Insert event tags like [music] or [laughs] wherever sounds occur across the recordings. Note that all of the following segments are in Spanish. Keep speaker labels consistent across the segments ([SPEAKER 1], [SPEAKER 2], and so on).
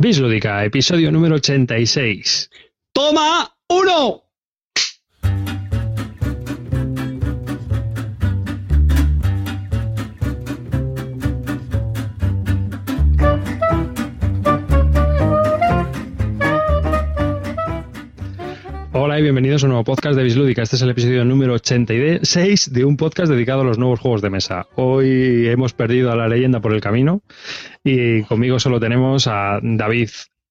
[SPEAKER 1] Bislúdica, episodio número 86.
[SPEAKER 2] ¡Toma uno!
[SPEAKER 1] Hola y bienvenidos a un nuevo podcast de Bislúdica. Este es el episodio número 86 de un podcast dedicado a los nuevos juegos de mesa. Hoy hemos perdido a la leyenda por el camino y conmigo solo tenemos a David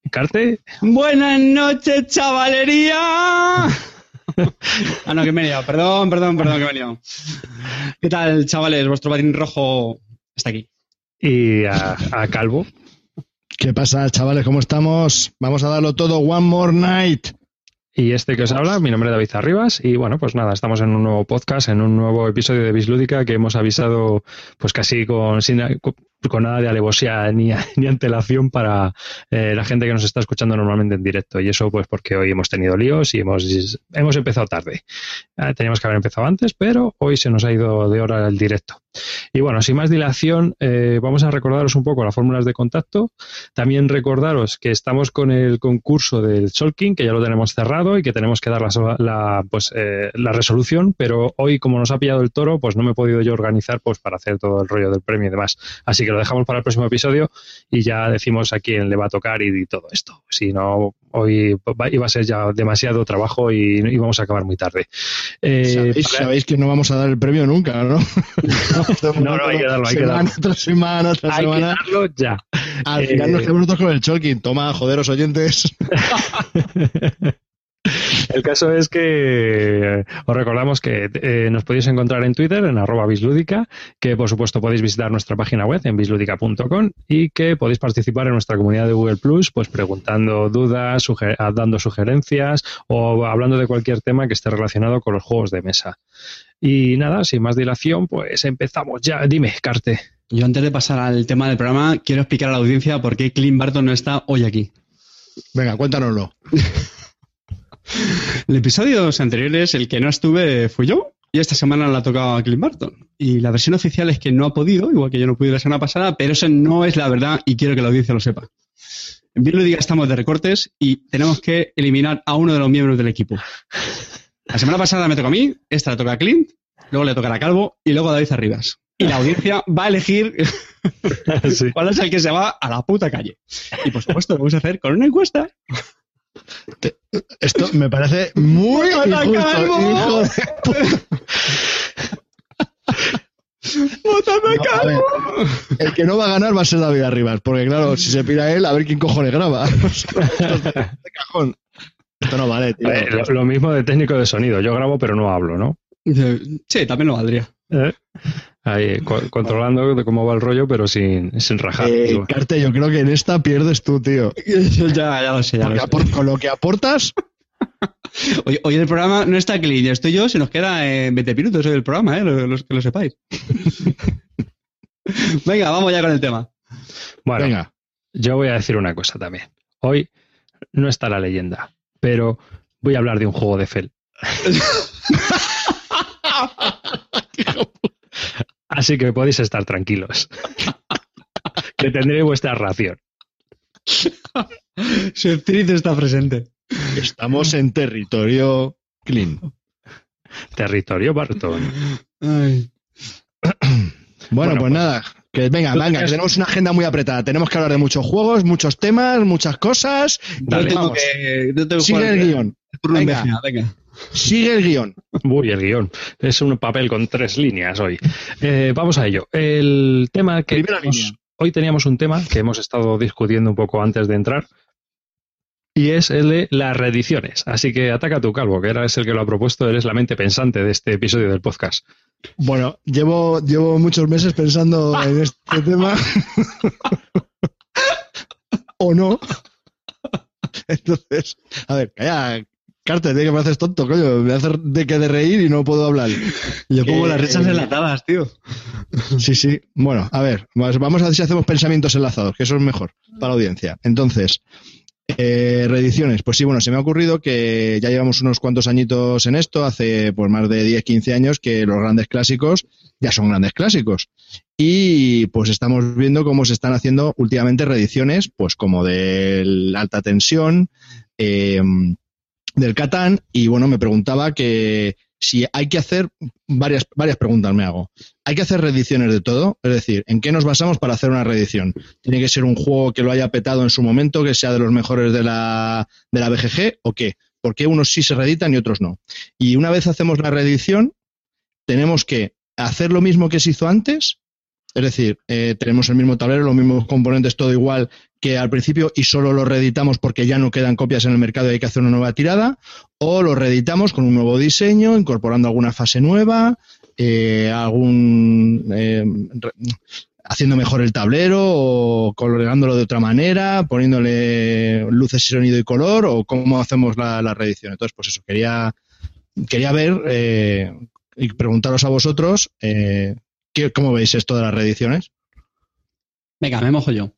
[SPEAKER 1] Carte.
[SPEAKER 2] Buenas noches, chavalería. ah, no, que me he liado. Perdón, perdón, perdón, que me he liado. ¿Qué tal, chavales? Vuestro batín rojo está aquí.
[SPEAKER 1] Y a, a Calvo.
[SPEAKER 3] ¿Qué pasa, chavales? ¿Cómo estamos? Vamos a darlo todo one more night.
[SPEAKER 1] Y este que os habla, mi nombre es David Arribas y bueno, pues nada, estamos en un nuevo podcast, en un nuevo episodio de Bislúdica que hemos avisado pues casi con, sin, con nada de alevosía [laughs] ni, ni antelación para eh, la gente que nos está escuchando normalmente en directo y eso pues porque hoy hemos tenido líos y hemos, hemos empezado tarde. Eh, teníamos que haber empezado antes, pero hoy se nos ha ido de hora el directo. Y bueno, sin más dilación, eh, vamos a recordaros un poco las fórmulas de contacto. También recordaros que estamos con el concurso del Solking, que ya lo tenemos cerrado y que tenemos que dar la, la pues, eh, la resolución, pero hoy, como nos ha pillado el toro, pues no me he podido yo organizar pues, para hacer todo el rollo del premio y demás. Así que lo dejamos para el próximo episodio y ya decimos a quién le va a tocar y, y todo esto. Si no, hoy iba a ser ya demasiado trabajo y, y vamos a acabar muy tarde.
[SPEAKER 3] Eh, ¿Sabéis, para... sabéis, que no vamos a dar el premio nunca, ¿no? [laughs]
[SPEAKER 1] no, no, hay que darlo, hay
[SPEAKER 3] semana,
[SPEAKER 1] que darlo.
[SPEAKER 3] Tras semana, tras
[SPEAKER 1] hay
[SPEAKER 3] semana.
[SPEAKER 1] que darlo ya.
[SPEAKER 3] Al eh... final nos quedamos nosotros con el Cholkin. Toma, joderos oyentes. [laughs]
[SPEAKER 1] El caso es que os recordamos que eh, nos podéis encontrar en Twitter, en arroba bislúdica, que por supuesto podéis visitar nuestra página web en bislúdica.com y que podéis participar en nuestra comunidad de Google Plus, pues preguntando dudas, suger dando sugerencias o hablando de cualquier tema que esté relacionado con los juegos de mesa. Y nada, sin más dilación, pues empezamos ya. Dime, Carte.
[SPEAKER 2] Yo antes de pasar al tema del programa, quiero explicar a la audiencia por qué Clint Barton no está hoy aquí.
[SPEAKER 3] Venga, cuéntanoslo. [laughs]
[SPEAKER 2] El episodio anteriores, el que no estuve fui yo, y esta semana la ha tocado a Clint Barton. Y la versión oficial es que no ha podido, igual que yo no pude la semana pasada, pero eso no es la verdad y quiero que la audiencia lo sepa. En bien lo diga, estamos de recortes y tenemos que eliminar a uno de los miembros del equipo. La semana pasada me tocó a mí, esta la toca a Clint, luego le toca a Calvo y luego a David Arribas. Y la audiencia va a elegir [laughs] sí. cuál es el que se va a la puta calle. Y por supuesto lo vamos a hacer con una encuesta
[SPEAKER 3] te, esto me parece [laughs] muy injusto, hijo de [laughs] puta.
[SPEAKER 2] No,
[SPEAKER 3] el que no va a ganar va a ser David Arribas, porque claro, si se pira él, a ver quién cojones graba. [laughs] de cajón. Esto no vale, tío.
[SPEAKER 1] Lo, lo, mismo de técnico de sonido. Yo grabo, pero no hablo, ¿no?
[SPEAKER 2] Sí, también lo valdría.
[SPEAKER 1] ¿Eh? Ahí, co controlando de cómo va el rollo, pero sin, sin rajar.
[SPEAKER 3] Eh, Carte, yo creo que en esta pierdes tú, tío. [laughs]
[SPEAKER 2] ya, ya lo sé, ya lo sé.
[SPEAKER 3] Con lo que aportas. [laughs]
[SPEAKER 2] Hoy, hoy, el programa no está clean, estoy yo, se nos queda en 20 minutos hoy el programa, ¿eh? los, los que lo sepáis. [laughs] Venga, vamos ya con el tema.
[SPEAKER 1] Bueno, Venga. yo voy a decir una cosa también. Hoy no está la leyenda, pero voy a hablar de un juego de Fel. Así que podéis estar tranquilos. [laughs] que tendré vuestra ración. [laughs]
[SPEAKER 2] Su espíritu está presente.
[SPEAKER 3] Estamos en territorio clean.
[SPEAKER 1] Territorio Barton.
[SPEAKER 2] Ay. [clears throat]
[SPEAKER 3] Bueno, bueno, pues nada. Que venga, venga, que tenemos una agenda muy apretada. Tenemos que hablar de muchos juegos, muchos temas, muchas cosas.
[SPEAKER 2] Dale, tengo que, yo tengo
[SPEAKER 3] Sigue el guion.
[SPEAKER 2] Venga. venga.
[SPEAKER 3] Sigue el guion.
[SPEAKER 1] Uy, el guion. Es un papel con tres líneas hoy. Eh, vamos a ello. El tema que. Nos, hoy teníamos un tema que hemos estado discutiendo un poco antes de entrar. Y es el de las reediciones. Así que ataca tu calvo, que eres el que lo ha propuesto, eres la mente pensante de este episodio del podcast.
[SPEAKER 3] Bueno, llevo, llevo muchos meses pensando en este tema. [laughs] o no. Entonces, a ver, calla, Carter, que me haces tonto, coño. Me hace de que de reír y no puedo hablar. [laughs]
[SPEAKER 2] Yo pongo las rechas enlatadas, tío. [laughs]
[SPEAKER 3] Sí, sí. Bueno, a ver, vamos a ver si hacemos pensamientos enlazados, que eso es mejor para la audiencia. Entonces, Eh, reediciones, pues sí, bueno, se me ha ocurrido que ya llevamos unos cuantos añitos en esto, hace pues más de 10, 15 años que los grandes clásicos ya son grandes clásicos. Y pues estamos viendo cómo se están haciendo últimamente reediciones, pues como de alta tensión, eh, del Catán, y bueno, me preguntaba que si hay que hacer varias, varias preguntas me hago. ¿Hay que hacer reediciones de todo? Es decir, ¿en qué nos basamos para hacer una reedición? ¿Tiene que ser un juego que lo haya petado en su momento, que sea de los mejores de la, de la BGG o qué? ¿Por qué unos sí se reeditan y otros no? Y una vez hacemos la reedición, tenemos que hacer lo mismo que se hizo antes. Es decir, eh, tenemos el mismo tablero, los mismos componentes, todo igual que al principio y solo lo reeditamos porque ya no quedan copias en el mercado y hay que hacer una nueva tirada, o lo reeditamos con un nuevo diseño, incorporando alguna fase nueva, eh, algún eh, haciendo mejor el tablero o coloreándolo de otra manera, poniéndole luces y sonido y color o cómo hacemos la, reedición. Entonces, pues eso, quería, quería ver eh, y preguntaros a vosotros cómo veis esto de las reediciones.
[SPEAKER 2] Venga, me mojo yo.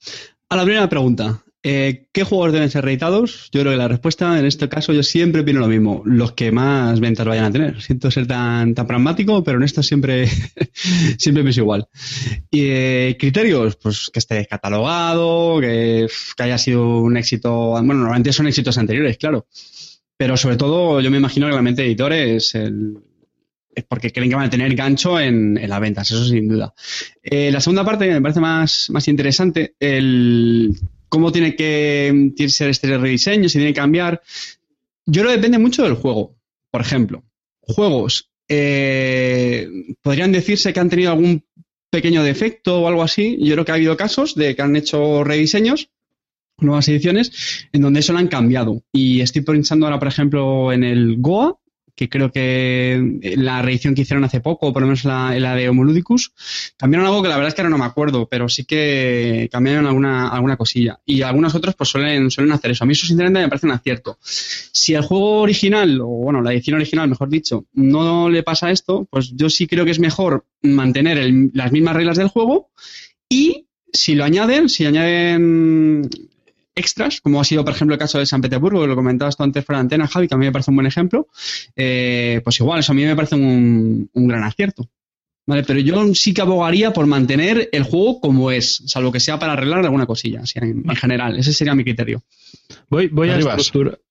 [SPEAKER 2] A la primera pregunta, eh, ¿Qué juegos deben ser reeditados? Yo creo que la respuesta en este caso yo siempre opino lo mismo, los que más ventas vayan a tener. Siento ser tan, tan pragmático, pero en esto siempre, [laughs] siempre pienso igual. Y eh, criterios, pues que esté descatalogado, que, que, haya sido un éxito, bueno, normalmente son éxitos anteriores, claro. Pero sobre todo yo me imagino que la mente de editores el, es porque creen que van a tener gancho en, las ventas, eso sin duda. Eh, la segunda parte me parece más, interesante, el cómo tiene que, ser este rediseño, si tiene que cambiar. Yo creo que depende mucho del juego. Por ejemplo, juegos eh, podrían decirse que han tenido algún pequeño defecto o algo así. Yo creo que ha habido casos de que han hecho rediseños, nuevas ediciones, en donde eso lo han cambiado. Y estoy pensando ahora, por ejemplo, en el Goa, que creo que la reedición que hicieron hace poco, por lo menos la, la de Homoludicus, cambiaron algo que la verdad es que ahora no me acuerdo, pero sí que cambiaron alguna, alguna cosilla. Y algunos otros pues suelen, suelen hacer eso. A mí eso sinceramente me parece un acierto. Si el juego original, o bueno, la edición original, mejor dicho, no le pasa esto, pues yo sí creo que es mejor mantener las mismas reglas del juego y si lo añaden, si añaden extras, como ha sido, por ejemplo, el caso de San Petersburgo, que lo comentabas tú antes fuera de antena, Javi, que a mí me parece un buen ejemplo, eh, pues igual, eso a mí me parece un, gran acierto. Vale, pero yo sí que abogaría por mantener el juego como es, salvo que sea para arreglar alguna cosilla, en, general. Ese sería mi criterio.
[SPEAKER 1] Voy, voy, a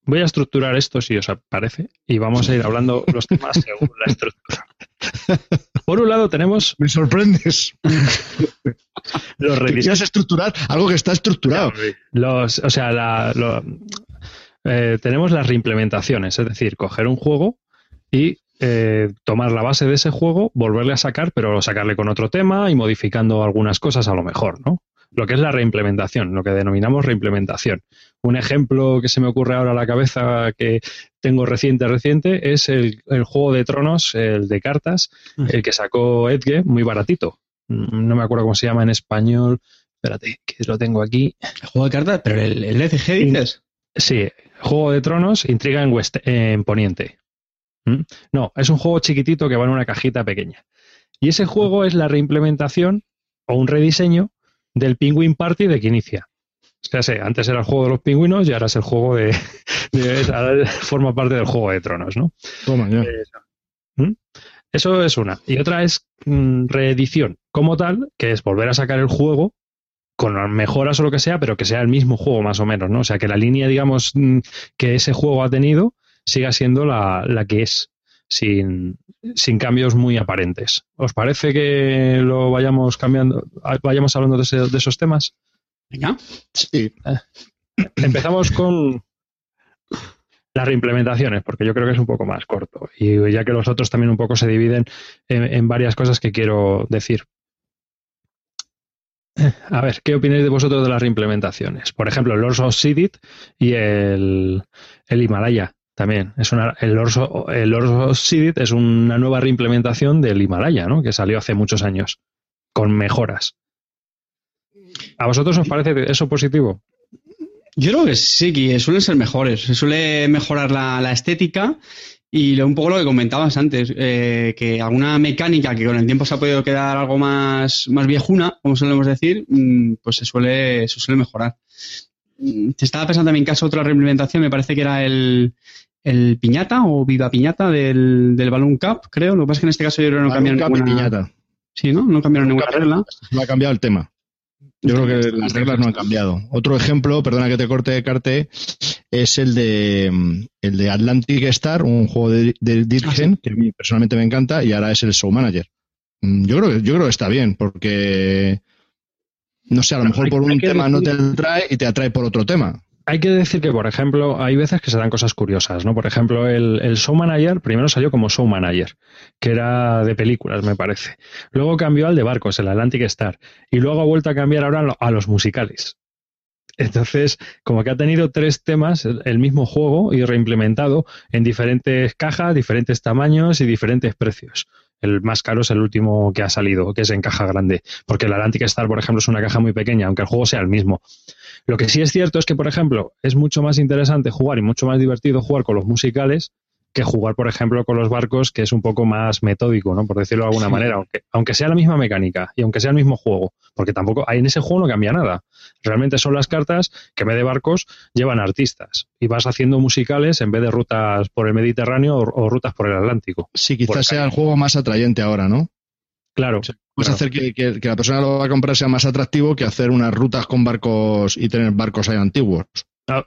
[SPEAKER 1] voy, a estructurar esto, si os parece, y vamos a ir hablando los temas según la estructura. [laughs] Por un lado tenemos...
[SPEAKER 3] Me sorprendes. [laughs]
[SPEAKER 1] los
[SPEAKER 3] estructurar algo que está estructurado.
[SPEAKER 1] Los, o sea, eh, tenemos las reimplementaciones, es decir, coger un juego y eh, tomar la base de ese juego, volverle a sacar, pero sacarle con otro tema y modificando algunas cosas a lo mejor, ¿no? Lo que es la reimplementación, lo que denominamos reimplementación. Un ejemplo que se me ocurre ahora a la cabeza que tengo reciente, reciente, es el, juego de tronos, el de cartas, el que sacó Edge, muy baratito. Mm, no me acuerdo cómo se llama en español. Espérate, que lo tengo aquí.
[SPEAKER 2] ¿El juego de cartas? ¿Pero el, el ECG dices?
[SPEAKER 1] Sí, Juego de Tronos, Intriga en, en Poniente. ¿Mm? No, es un juego chiquitito que va en una cajita pequeña. Y ese juego es la reimplementación o un rediseño del Penguin Party de que sea, antes era el juego de los pingüinos y ahora es el juego de. [laughs] forma parte del juego de tronos, ¿no?
[SPEAKER 3] Toma, ya.
[SPEAKER 1] ¿Mm? Eso es una. Y otra es mm, reedición como tal, que es volver a sacar el juego con mejoras o lo que sea, pero que sea el mismo juego más o menos, ¿no? O sea, que la línea, digamos, mm, que ese juego ha tenido siga siendo la, la que es, sin, sin, cambios muy aparentes. ¿Os parece que lo vayamos cambiando, vayamos hablando de, de esos temas?
[SPEAKER 2] Venga.
[SPEAKER 1] Sí. Eh, empezamos con, las reimplementaciones, porque yo creo que es un poco más corto. Y ya que los otros también un poco se dividen en, varias cosas que quiero decir. A ver, ¿qué opináis de vosotros de las reimplementaciones? Por ejemplo, el Lords of Sidit y el, Himalaya también. Es una, el, Lords of, el of Sidit es una nueva reimplementación del Himalaya, ¿no? Que salió hace muchos años, con mejoras. ¿A vosotros os parece eso positivo?
[SPEAKER 2] Yo creo que sí, que suelen ser mejores. Se suele mejorar la, estética y un poco lo que comentabas antes, eh, que alguna mecánica que con el tiempo se ha podido quedar algo más, más viejuna, como solemos decir, mm, pues se suele, se suele mejorar. te estaba pensando en mi caso otra reimplementación, me parece que era el, el piñata o viva piñata del, del Balloon Cup, creo. Lo que pasa es que en este caso yo creo que no cambiaron
[SPEAKER 3] Cup
[SPEAKER 2] ninguna...
[SPEAKER 3] piñata.
[SPEAKER 2] Sí, ¿no? No cambiaron ninguna regla.
[SPEAKER 3] No ha cambiado el tema. Yo creo que las reglas no han cambiado. Otro ejemplo, perdona que te corte, Carte, es el de mm, el de Atlantic Star, un juego de, de Dirgen, que a mí personalmente me encanta, y ahora es el Show Manager. Mm, Yo creo que, yo creo que está bien, porque no sé, a lo mejor por un tema no te atrae y te atrae por otro tema.
[SPEAKER 1] Hay que decir que, por ejemplo, hay veces que se dan cosas curiosas, ¿no? Por ejemplo, el, el Show Manager primero salió como Show Manager, que era de películas, me parece. Luego cambió al de barcos, el Atlantic Star. Y luego ha vuelto a cambiar ahora a lo- a los musicales. Entonces, como que ha tenido tres temas, el mismo juego, y reimplementado en diferentes cajas, diferentes tamaños y diferentes precios. El más caro es el último que ha salido, que es en caja grande. Porque el Atlantic Star, por ejemplo, es una caja muy pequeña, aunque el juego sea el mismo. Lo que sí es cierto es que, por ejemplo, es mucho más interesante jugar y mucho más divertido jugar con los musicales que jugar, por ejemplo, con los barcos, que es un poco más metódico, ¿no? Por decirlo de alguna
[SPEAKER 2] Sí.
[SPEAKER 1] manera, aunque, aunque sea la misma mecánica y aunque sea el mismo juego, porque tampoco ahí en ese juego no cambia nada. Realmente son las cartas que en vez de barcos llevan artistas y vas haciendo musicales en vez de rutas por el Mediterráneo o, o rutas por el Atlántico.
[SPEAKER 3] Sí, quizás sea el juego más atrayente ahora, ¿no?
[SPEAKER 1] Claro,
[SPEAKER 3] a hacer que, que- que la persona lo va a comprar sea más atractivo que hacer unas rutas con barcos y tener barcos ahí antiguos.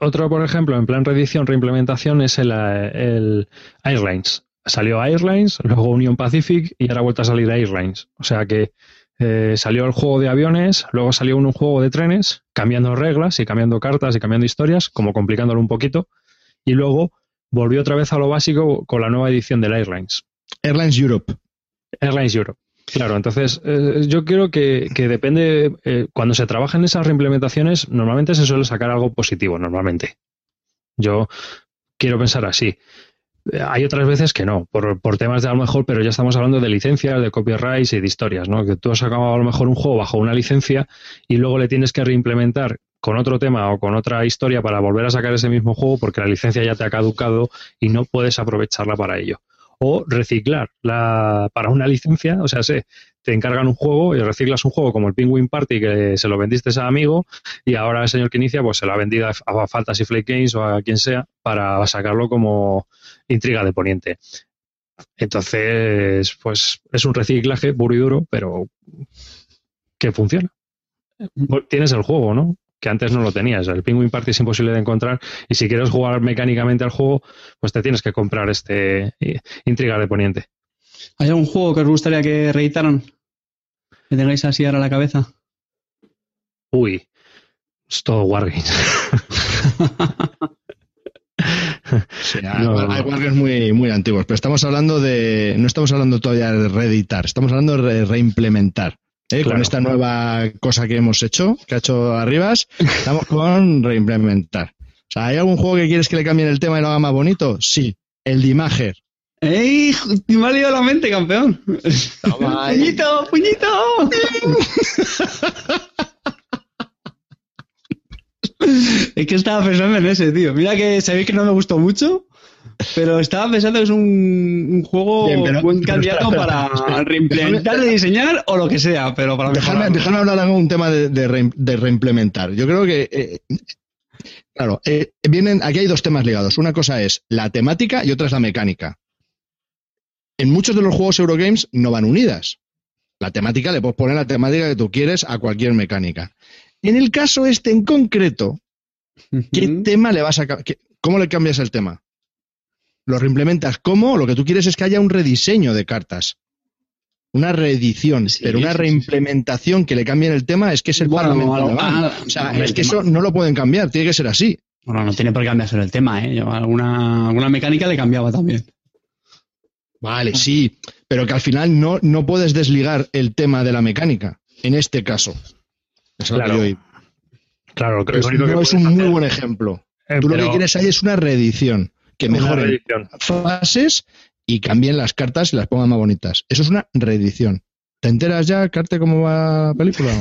[SPEAKER 1] Otro, por ejemplo, en plan reedición, reimplementación, es el, el Airlines. Salió Airlines, luego Union Pacific y ahora ha vuelto a salir Airlines. O sea que eh, salió el juego de aviones, luego salió un, un juego de trenes, cambiando reglas y cambiando cartas y cambiando historias, como complicándolo un poquito. Y luego volvió otra vez a lo básico con la nueva edición del Airlines.
[SPEAKER 3] Airlines Europe.
[SPEAKER 1] Airlines Europe. Claro, entonces eh, yo creo que, depende, eh, cuando se trabaja en esas reimplementaciones, normalmente se suele sacar algo positivo, normalmente. Yo quiero pensar así. Eh, Hay otras veces que no, por, por temas de a lo mejor, pero ya estamos hablando de licencias, de copyrights y de historias, ¿no? Que tú has sacado a lo mejor un juego bajo una licencia y luego le tienes que reimplementar con otro tema o con otra historia para volver a sacar ese mismo juego porque la licencia ya te ha caducado y no puedes aprovecharla para ello o reciclar la, para una licencia, o sea, sé, te encargan un juego y reciclas un juego como el Penguin Party que se lo vendiste a amigo y ahora el señor que inicia pues se lo ha vendido a a Fantasy Flight Games o a quien sea para sacarlo como intriga de poniente. Entonces, pues es un reciclaje puro y duro, pero que funciona. Tienes el juego, ¿no? Que antes no lo tenías. El Penguin Party es imposible de encontrar y si quieres jugar mecánicamente al juego, pues te tienes que comprar este eh, Intriga de Poniente.
[SPEAKER 2] ¿Hay algún juego que os gustaría que reeditaran? Que tengáis así ahora a la cabeza.
[SPEAKER 1] Uy, es todo Wargames. [laughs]
[SPEAKER 3] Sí, hay,
[SPEAKER 1] No.
[SPEAKER 3] hay wargames muy, muy antiguos, pero estamos hablando de. No estamos hablando todavía de reeditar, estamos hablando de re- reimplementar. ¿Eh?
[SPEAKER 1] Claro.
[SPEAKER 3] Con esta nueva cosa que hemos hecho, que ha hecho Arribas, estamos con [laughs] reimplementar. O sea, ¿hay algún juego que quieres que le cambien el tema y lo haga más bonito? Sí, el Dimager.
[SPEAKER 2] ¡Ey! Me ha liado la mente, campeón.
[SPEAKER 3] Toma ahí. [laughs]
[SPEAKER 2] ¡Puñito! ¡Puñito! [laughs] es que estaba pensando en ese, tío. Mira que sabéis que no me gustó mucho, pero estaba pensando que es un, un juego
[SPEAKER 3] Bien, pero-
[SPEAKER 2] buen [laughs]
[SPEAKER 3] pero
[SPEAKER 2] candidato
[SPEAKER 3] espera, espera,
[SPEAKER 2] para reimplementar, diseñar o lo que sea, pero para
[SPEAKER 3] Dejadme,
[SPEAKER 2] mejorar.
[SPEAKER 3] dejadme hablar de un tema de, de reim- de reimplementar. Yo creo que, eh, claro, eh, vienen, aquí hay dos temas ligados. Una cosa es la temática y otra es la mecánica. En muchos de los juegos Eurogames no van unidas. La temática, le puedes poner la temática que tú quieres a cualquier mecánica. En el caso este en concreto, ¿qué tema le vas a qué- ¿Cómo le cambias el tema? ¿Lo reimplementas? ¿Cómo? Lo que tú quieres es que haya un rediseño de cartas. Una reedición,
[SPEAKER 2] Sí,
[SPEAKER 3] pero una
[SPEAKER 2] sí, sí,
[SPEAKER 3] reimplementación que le cambien el tema es que es el
[SPEAKER 2] Bueno,
[SPEAKER 3] Parlamento
[SPEAKER 2] ah,
[SPEAKER 3] O sea, es que
[SPEAKER 2] tema-
[SPEAKER 3] eso no lo pueden cambiar, tiene que ser así.
[SPEAKER 2] Bueno, no tiene por qué cambiarse el tema, ¿eh? Yo alguna, alguna mecánica le cambiaba también.
[SPEAKER 3] Vale, sí, pero que al final no, no puedes desligar el tema de la mecánica, en este caso. Es lo que
[SPEAKER 1] Claro.
[SPEAKER 3] yo.
[SPEAKER 1] Claro, creo
[SPEAKER 3] Pues
[SPEAKER 1] que
[SPEAKER 3] no es un muy buen ejemplo.
[SPEAKER 1] eh,
[SPEAKER 3] Tú lo
[SPEAKER 1] pero
[SPEAKER 3] que quieres ahí es una reedición, que mejoren fases y cambien las cartas y las pongan más bonitas. Eso es una reedición. ¿Te enteras ya, Carte, cómo va la película?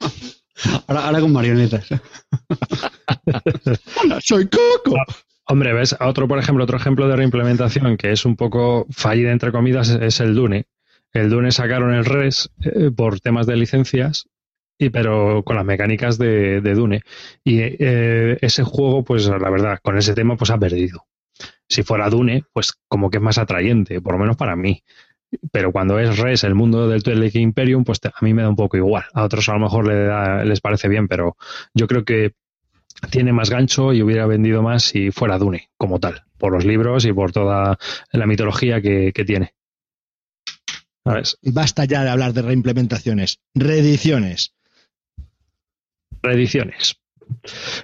[SPEAKER 3] [laughs]
[SPEAKER 2] Ahora, ahora con marionetas. [laughs]
[SPEAKER 3] ¡Soy Coco!
[SPEAKER 1] Hombre, ves, otro, por ejemplo, otro ejemplo de reimplementación que es un poco fallida, entre comillas, es, es el Dune. El Dune sacaron el res eh, por temas de licencias y, pero con las mecánicas de, Dune. Y eh, ese juego, pues la verdad, con ese tema, pues ha perdido. Si fuera Dune, pues como que es más atrayente, por lo menos para mí. Pero cuando es Res, el mundo del Twilight Imperium, pues a mí me da un poco igual. A otros a lo mejor les parece bien, pero yo creo que tiene más gancho y hubiera vendido más si fuera Dune, como tal, por los libros y por toda la mitología que, tiene.
[SPEAKER 3] Basta ya de hablar de reimplementaciones. Reediciones.
[SPEAKER 1] Reediciones.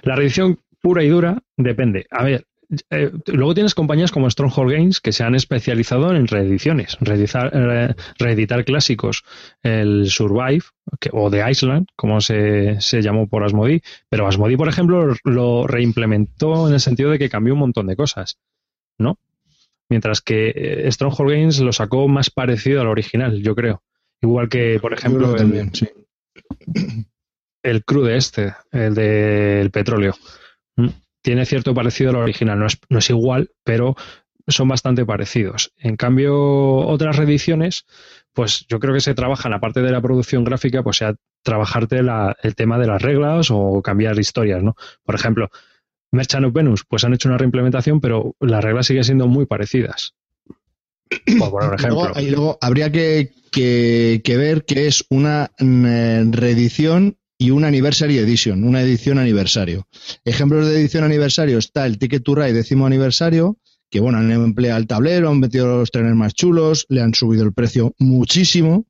[SPEAKER 1] La reedición pura y dura depende. A ver, eh, luego tienes compañías como Stronghold Games que se han especializado en reediciones, reeditar, clásicos, el Survive o The Island, como se, llamó por Asmodee, pero Asmodee, por ejemplo, lo reimplementó en el sentido de que cambió un montón de cosas, ¿no? Mientras que eh, Stronghold Games lo sacó más parecido al original, yo creo. Igual que, por ejemplo, el, el crude este, el del petróleo. Tiene cierto parecido al original. No es, no es igual, pero son bastante parecidos. En cambio, otras reediciones, pues yo creo que se trabajan, aparte de la producción gráfica, pues sea trabajarte el tema de las reglas o cambiar historias, ¿no? Por ejemplo, Merchant of Venus, pues han hecho una reimplementación, pero las reglas siguen siendo muy parecidas. [clears throat]
[SPEAKER 3] Por, ejemplo. y luego habría que, que, ver que es una mm, reedición y una Anniversary Edition, una edición aniversario. Ejemplos de edición aniversario está el Ticket to Ride décimo aniversario, que bueno, han empleado el tablero, han metido los trenes más chulos, le han subido el precio muchísimo.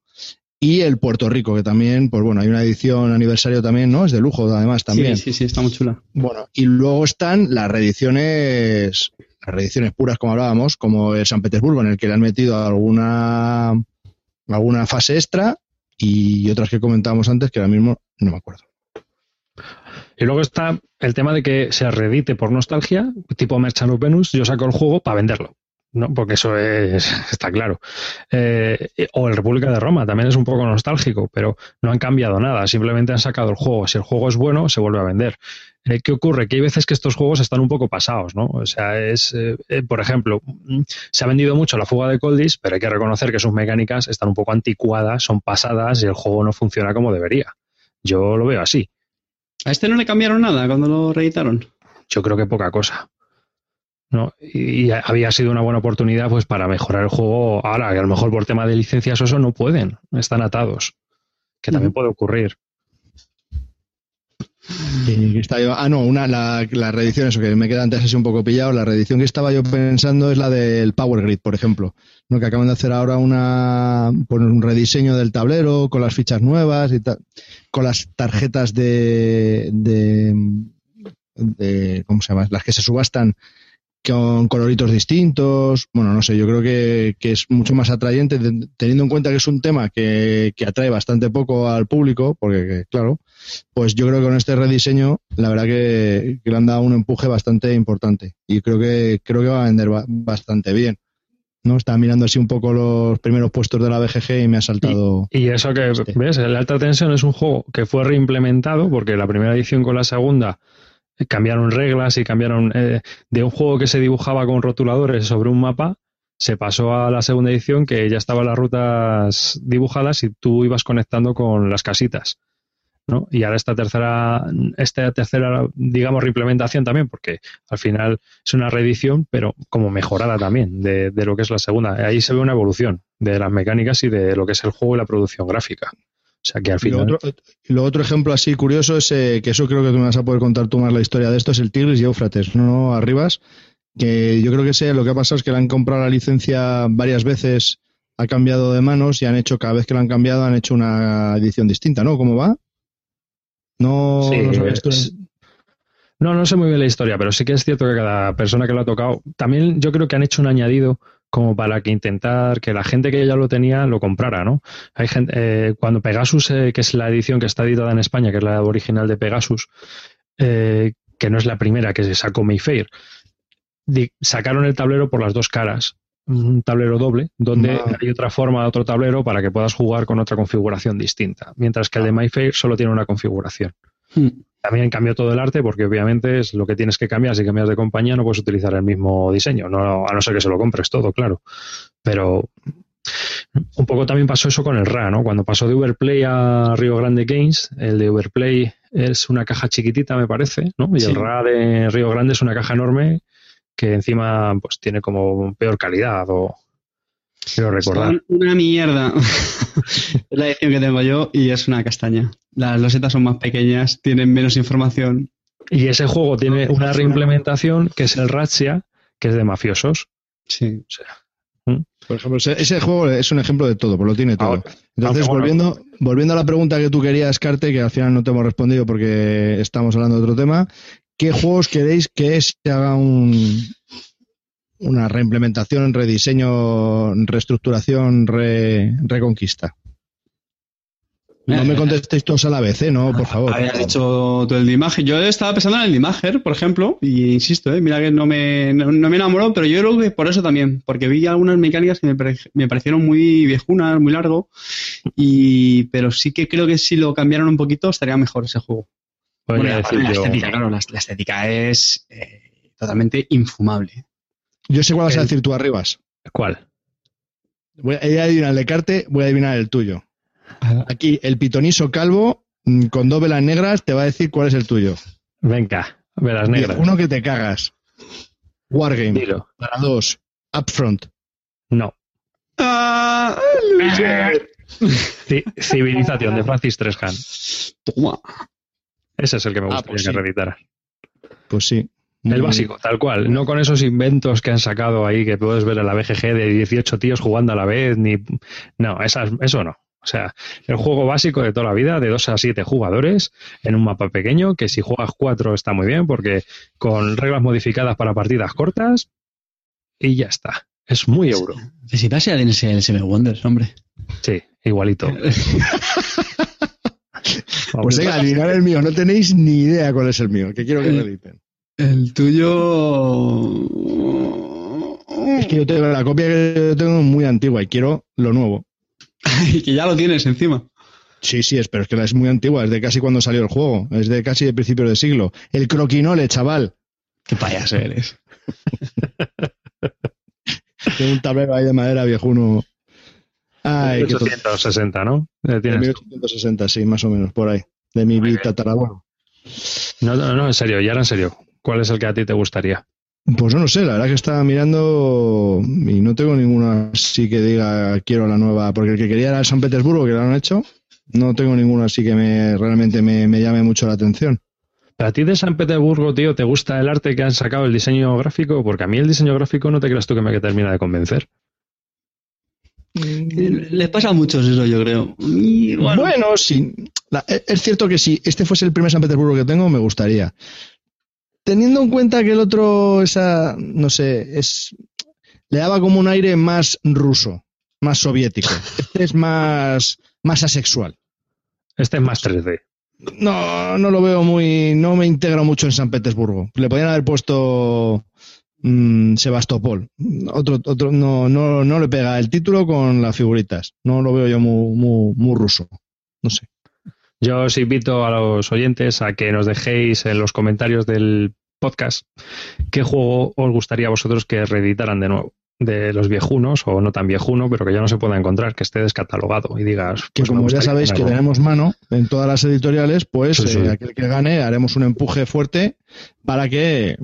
[SPEAKER 3] Y el Puerto Rico, que también, pues bueno, hay una edición aniversario también, ¿no? Es de lujo, además, también.
[SPEAKER 2] Sí, sí, sí, está muy chula.
[SPEAKER 3] Bueno, y luego están las reediciones, las reediciones puras, como hablábamos, como el San Petersburgo, en el que le han metido alguna, alguna fase extra y otras que comentábamos antes que ahora mismo no me acuerdo.
[SPEAKER 1] Y luego está el tema de que se reedite por nostalgia, tipo Merchant of Venus, yo saco el juego para venderlo. ¿no? Porque eso es, [laughs] está claro. Eh, o el República de Roma también es un poco nostálgico, pero no han cambiado nada, simplemente han sacado el juego. Si el juego es bueno, se vuelve a vender. Eh, ¿Qué ocurre? Que hay veces que estos juegos están un poco pasados, ¿no? O sea, es, eh, por ejemplo, se ha vendido mucho la fuga de Coldis, pero hay que reconocer que sus mecánicas están un poco anticuadas, son pasadas y el juego no funciona como debería. Yo lo veo así.
[SPEAKER 2] ¿A este no le cambiaron nada cuando lo reeditaron?
[SPEAKER 1] Yo creo que poca cosa. ¿no? Y, había sido una buena oportunidad pues para mejorar el juego ahora, que a lo mejor por tema de licencias o eso no pueden, están atados, que también puede ocurrir.
[SPEAKER 3] ah, no, una, la, la, reedición, eso que me queda antes así un poco pillado, la reedición que estaba yo pensando es la del Power Grid, por ejemplo, ¿no? que acaban de hacer ahora una, pues un rediseño del tablero con las fichas nuevas y con las tarjetas de, de, ¿cómo se llama? Las que se subastan con coloritos distintos. Bueno, no sé, yo creo que, es mucho más atrayente, teniendo en cuenta que es un tema que, atrae bastante poco al público, porque, claro, pues yo creo que con este rediseño, la verdad que, le han dado un empuje bastante importante y creo que, creo que va a vender bastante bien. ¿No? Estaba mirando así un poco los primeros puestos de la BGG y me ha saltado.
[SPEAKER 1] Y, eso que, este. ¿ves? El Alta Tensión es un juego que fue reimplementado porque la primera edición con la segunda cambiaron reglas y cambiaron eh, de un juego que se dibujaba con rotuladores sobre un mapa se pasó a la segunda edición que ya estaban las rutas dibujadas y tú ibas conectando con las casitas. ¿No? Y ahora esta tercera, esta tercera, digamos, reimplementación también, porque al final es una reedición, pero como mejorada también de, de, lo que es la segunda. Ahí se ve una evolución de las mecánicas y de lo que es el juego y la producción gráfica. O sea que al final.
[SPEAKER 3] Y lo otro, ejemplo así curioso es eh, que eso creo que tú me vas a poder contar tú más la historia de esto, es el Tigris y Éufrates, ¿no? Arribas, que yo creo que sé, lo que ha pasado es que le han comprado la licencia varias veces, ha cambiado de manos y han hecho, cada vez que la han cambiado, han hecho una edición distinta, ¿no? ¿Cómo va? No,
[SPEAKER 1] no, no sé muy bien la historia, pero sí que es cierto que cada persona que lo ha tocado, también yo creo que han hecho un añadido como para que intentar que la gente que ya lo tenía lo comprara, ¿no? Hay gente, eh, cuando Pegasus, eh, que es la edición que está editada en España, que es la original de Pegasus, eh, que no es la primera que se sacó Mayfair, sacaron el tablero por las dos caras, un tablero doble, donde hay otra forma de otro tablero para que puedas jugar con otra configuración distinta, mientras que el de Mayfair solo tiene una configuración. Hmm. También cambió todo el arte porque obviamente es lo que tienes que cambiar. Si cambias de compañía no puedes utilizar el mismo diseño, no, a no ser que se lo compres todo, claro. Pero Un poco también pasó eso con el RA, ¿no? Cuando pasó de Uberplay a Río Grande Games, el de Uberplay es una caja chiquitita, me parece, ¿no? Y
[SPEAKER 2] Sí.
[SPEAKER 1] el RA de Río Grande es una caja enorme que encima pues tiene como peor calidad o quiero recordar.
[SPEAKER 2] Son una mierda. [laughs] es la edición que tengo yo y es una castaña. Las losetas son más pequeñas, tienen menos información.
[SPEAKER 1] Y ese juego tiene una reimplementación que es el Ratsia, que es de mafiosos.
[SPEAKER 2] Sí.
[SPEAKER 3] Por ejemplo, ese, juego es un ejemplo de todo, pues lo tiene todo. Entonces, volviendo, volviendo a la pregunta que tú querías, Carte, que al final no te hemos respondido porque estamos hablando de otro tema, ¿qué juegos queréis que se haga un, una reimplementación, rediseño, reestructuración, re- reconquista? No me contestéis todos a la vez, ¿eh? No, por favor.
[SPEAKER 2] Habías dicho tú el de imagen. Yo estaba pensando en el de imagen, por ejemplo, y insisto, ¿eh? mira que no me, no, no me enamoró, pero yo creo que por eso también, porque vi algunas mecánicas que me, pare- me parecieron muy viejunas, muy largo, y pero sí que creo que si lo cambiaran un poquito estaría mejor ese juego. Bueno, la
[SPEAKER 1] yo-
[SPEAKER 2] estética, claro, la, la estética es eh, totalmente infumable.
[SPEAKER 3] Yo sé cuál vas a decir tú, Arribas.
[SPEAKER 1] ¿Cuál?
[SPEAKER 3] Voy a, adivinar el de Carte, voy a adivinar el tuyo. Aquí, el pitoniso calvo mm, con dos velas negras te va a decir cuál es el tuyo.
[SPEAKER 1] Venga, velas negras.
[SPEAKER 3] Uno que te cagas. Wargame.
[SPEAKER 1] Dilo.
[SPEAKER 3] Para dos. Upfront.
[SPEAKER 1] No.
[SPEAKER 2] Ah,
[SPEAKER 1] Ci- [laughs] Civilización de Francis Trescan.
[SPEAKER 2] Toma.
[SPEAKER 1] Ese es el que me
[SPEAKER 3] Ah,
[SPEAKER 1] gustaría
[SPEAKER 3] pues
[SPEAKER 1] que
[SPEAKER 3] sí.
[SPEAKER 1] reeditara.
[SPEAKER 3] Pues sí.
[SPEAKER 1] El básico, tal cual. No con esos inventos que han sacado ahí que puedes ver en la BGG de 18 tíos jugando a la vez, ni. No, esas, eso no. O sea, el juego básico de toda la vida, de 2 a 7 jugadores, en un mapa pequeño, que si juegas 4 está muy bien, porque con reglas modificadas para partidas cortas, y ya está. Es muy euro.
[SPEAKER 2] Al NSL Seven Wonders, hombre.
[SPEAKER 1] Sí, igualito. [laughs]
[SPEAKER 3] Pues venga, adivinar el mío. No tenéis ni idea cuál es el mío. Que quiero que me editen.
[SPEAKER 2] El tuyo.
[SPEAKER 3] Es que yo tengo la copia que yo tengo muy antigua y quiero lo nuevo. [laughs]
[SPEAKER 2] que ya lo tienes encima.
[SPEAKER 3] Sí, sí, es, pero es que la es muy antigua. Es de casi cuando salió el juego. Es de casi de principios de siglo. El croquinole, chaval.
[SPEAKER 2] Qué payaso eres. [laughs]
[SPEAKER 3] Tengo un tablero ahí de madera viejuno. Ay, qué tonto.
[SPEAKER 1] 1860, ¿no? Eh,
[SPEAKER 3] De
[SPEAKER 1] tienes-
[SPEAKER 3] 1860, sí, más o menos, por ahí. De mi
[SPEAKER 1] bien.
[SPEAKER 3] tatarabuelo.
[SPEAKER 1] No, no, no, en serio, y ahora en serio. ¿Cuál es el que a ti te gustaría?
[SPEAKER 3] Pues no lo sé, la verdad que estaba mirando y no tengo ninguna así que diga quiero la nueva, porque el que quería era el San Petersburgo, que lo han hecho. No tengo ninguno así que me realmente me, me llame mucho la atención.
[SPEAKER 1] ¿A ti de San Petersburgo, tío, te gusta el arte que han sacado, el diseño gráfico? Porque a mí el diseño gráfico no te creas tú que me termina de convencer.
[SPEAKER 2] Les pasa a muchos eso, yo creo. Y
[SPEAKER 3] Bueno,
[SPEAKER 2] bueno,
[SPEAKER 3] sí. La- es cierto que si este fuese el primer San Petersburgo que tengo, me gustaría. Teniendo en cuenta que el otro, esa, no sé, es le daba como un aire más ruso, más soviético. [laughs] Este es más, más asexual.
[SPEAKER 1] Este es más 3D.
[SPEAKER 3] No, no lo veo muy, no me integro mucho en San Petersburgo. Le podrían haber puesto mm, Sebastopol. Otro, otro, no, no, no le pega el título con las figuritas. No lo veo yo muy, muy, muy ruso. No sé.
[SPEAKER 1] Yo os invito a los oyentes a que nos dejéis en los comentarios del podcast qué juego os gustaría a vosotros que reeditaran de nuevo. De los viejunos, o no tan viejuno, pero que ya no se pueda encontrar, que esté descatalogado y digas.
[SPEAKER 3] que
[SPEAKER 1] pues
[SPEAKER 3] como ya sabéis que tenemos mano en todas las editoriales, pues
[SPEAKER 1] Sí, sí.
[SPEAKER 3] eh, aquel que gane haremos un empuje fuerte para que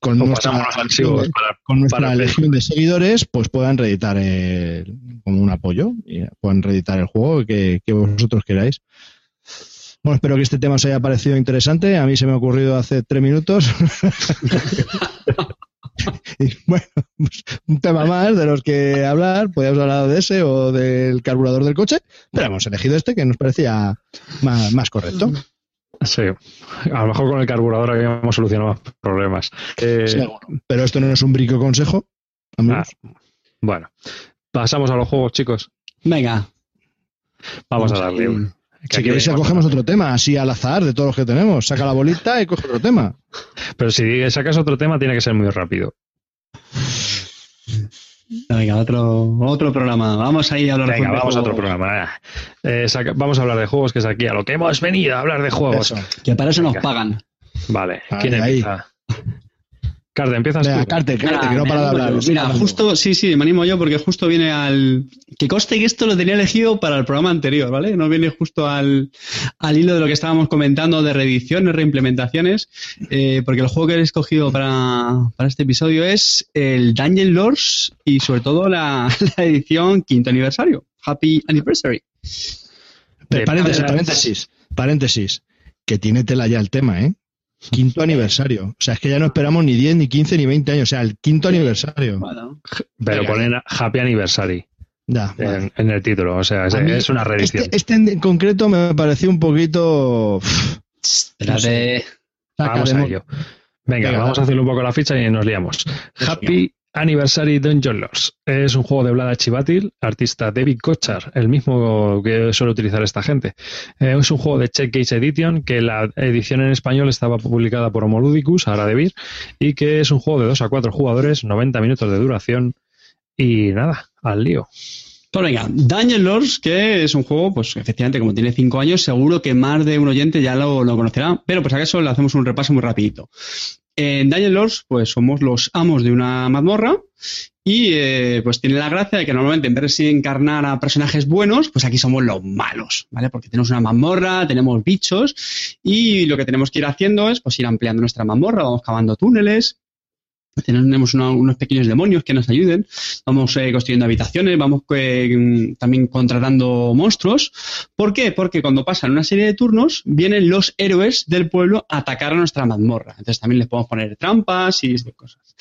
[SPEAKER 3] con nuestra,
[SPEAKER 1] los archivos para-
[SPEAKER 3] con nuestra
[SPEAKER 1] para-
[SPEAKER 3] legión de seguidores pues puedan reeditar el- como un apoyo y puedan reeditar el juego que, que vosotros queráis. Bueno, espero que este tema os haya parecido interesante. A mí se me ha ocurrido hace tres minutos. [laughs] y bueno, pues, un tema más de los que hablar. Podríamos hablar de ese o del carburador del coche, pero hemos elegido este que nos parecía más, más correcto.
[SPEAKER 1] Sí, a lo mejor con el carburador habíamos solucionado más problemas. Eh,
[SPEAKER 3] Seguro. Pero esto no es un brico consejo, amigos.
[SPEAKER 1] ah, bueno, pasamos a los juegos, chicos.
[SPEAKER 2] venga.
[SPEAKER 1] Vamos, a darle. un- que
[SPEAKER 3] si queréis,
[SPEAKER 1] venimos-
[SPEAKER 3] cogemos otro tema, así al azar de todos los que tenemos. Saca la bolita y coge otro tema.
[SPEAKER 1] Pero si sacas otro tema, tiene que ser muy rápido.
[SPEAKER 2] Venga, otro, otro programa. Vamos ahí a hablar
[SPEAKER 1] Venga,
[SPEAKER 2] de
[SPEAKER 1] vamos a otro programa. Eh, saca- vamos a hablar de juegos, que es aquí a lo que hemos venido a hablar de juegos.
[SPEAKER 3] Eso.
[SPEAKER 2] Que para eso nos
[SPEAKER 1] Venga.
[SPEAKER 2] pagan.
[SPEAKER 1] Vale, ¿quién
[SPEAKER 3] ahí.
[SPEAKER 1] empieza? Carte, empiezas
[SPEAKER 3] Venga,
[SPEAKER 1] tú.
[SPEAKER 3] Carte, Carte,
[SPEAKER 2] Mira,
[SPEAKER 3] que no para de hablar.
[SPEAKER 2] Mira, justo, sí, sí, me animo yo porque justo viene al. Que conste que esto lo tenía elegido para el programa anterior, ¿vale? No viene justo al, al hilo de lo que estábamos comentando de reediciones, reimplementaciones, eh, porque el juego que he escogido para, para este episodio es el Dungeon Lords y sobre todo la, [laughs] la edición quinto aniversario. Happy Anniversary.
[SPEAKER 3] Pero
[SPEAKER 1] De
[SPEAKER 3] paréntesis, paréntesis, paréntesis. Que tiene tela ya el tema, ¿eh? Quinto [laughs] aniversario. O sea, es que ya no esperamos ni 10, ni 15, ni 20 años. O sea, el quinto aniversario.
[SPEAKER 2] Bueno,
[SPEAKER 1] Pero ponen Happy Anniversary
[SPEAKER 3] Ya, vale.
[SPEAKER 1] en, el título. O sea, es,
[SPEAKER 3] A mí,
[SPEAKER 1] es una reedición.
[SPEAKER 3] Este, este en concreto me pareció un poquito.
[SPEAKER 2] espérate.
[SPEAKER 1] Vamos a ello. Venga,
[SPEAKER 3] Venga,
[SPEAKER 1] vamos
[SPEAKER 3] va.
[SPEAKER 1] a hacerle un poco la ficha y nos liamos. Happy Anniversary Dungeon Lords. Es un juego de Vlada Chivatil, artista David Kochar, el mismo que suele utilizar esta gente. Eh, es un juego de Check Case Edition, que la edición en español estaba publicada por Homoludicus, ahora de Vir, y que es un juego de 2 a 4 jugadores, 90 minutos de duración, y nada, al lío.
[SPEAKER 2] Pues venga, Dungeon Lords, que es un juego, pues efectivamente, como tiene cinco años, seguro que más de un oyente ya lo, lo conocerá, pero si acaso le hacemos un repaso muy rapidito. En Dungeon Lords, pues somos los amos de una mazmorra y eh, pues tiene la gracia de que normalmente en vez de encarnar a personajes buenos, pues aquí somos los malos, ¿vale? Porque tenemos una mazmorra, tenemos bichos y lo que tenemos que ir haciendo es pues ir ampliando nuestra mazmorra, vamos cavando túneles, tenemos unos pequeños demonios que nos ayuden, vamos eh, construyendo habitaciones, vamos eh, también contratando monstruos. ¿Por qué? Porque cuando pasan una serie de turnos, vienen los héroes del pueblo a atacar a nuestra mazmorra. Entonces también les podemos poner trampas y cosas.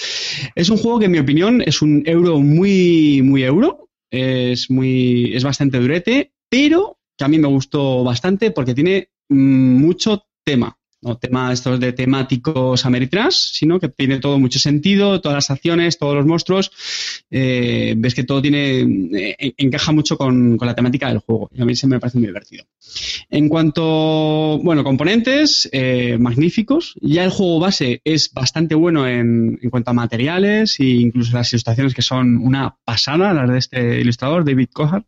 [SPEAKER 2] Es un juego que, en mi opinión, es un euro muy, muy euro. Es muy, es bastante durete, pero que a mí me gustó bastante porque tiene mm, mucho tema. No tema estos de temáticos ameritrash, sino que tiene todo mucho sentido, todas las acciones, todos los monstruos. eh, ves que todo tiene eh, encaja mucho con, con la temática del juego. Y a mí se me parece muy divertido. En cuanto, bueno, componentes, eh, magníficos. Ya el juego base es bastante bueno en, en cuanto a materiales e incluso las ilustraciones que son una pasada, las de este ilustrador, David Cohar.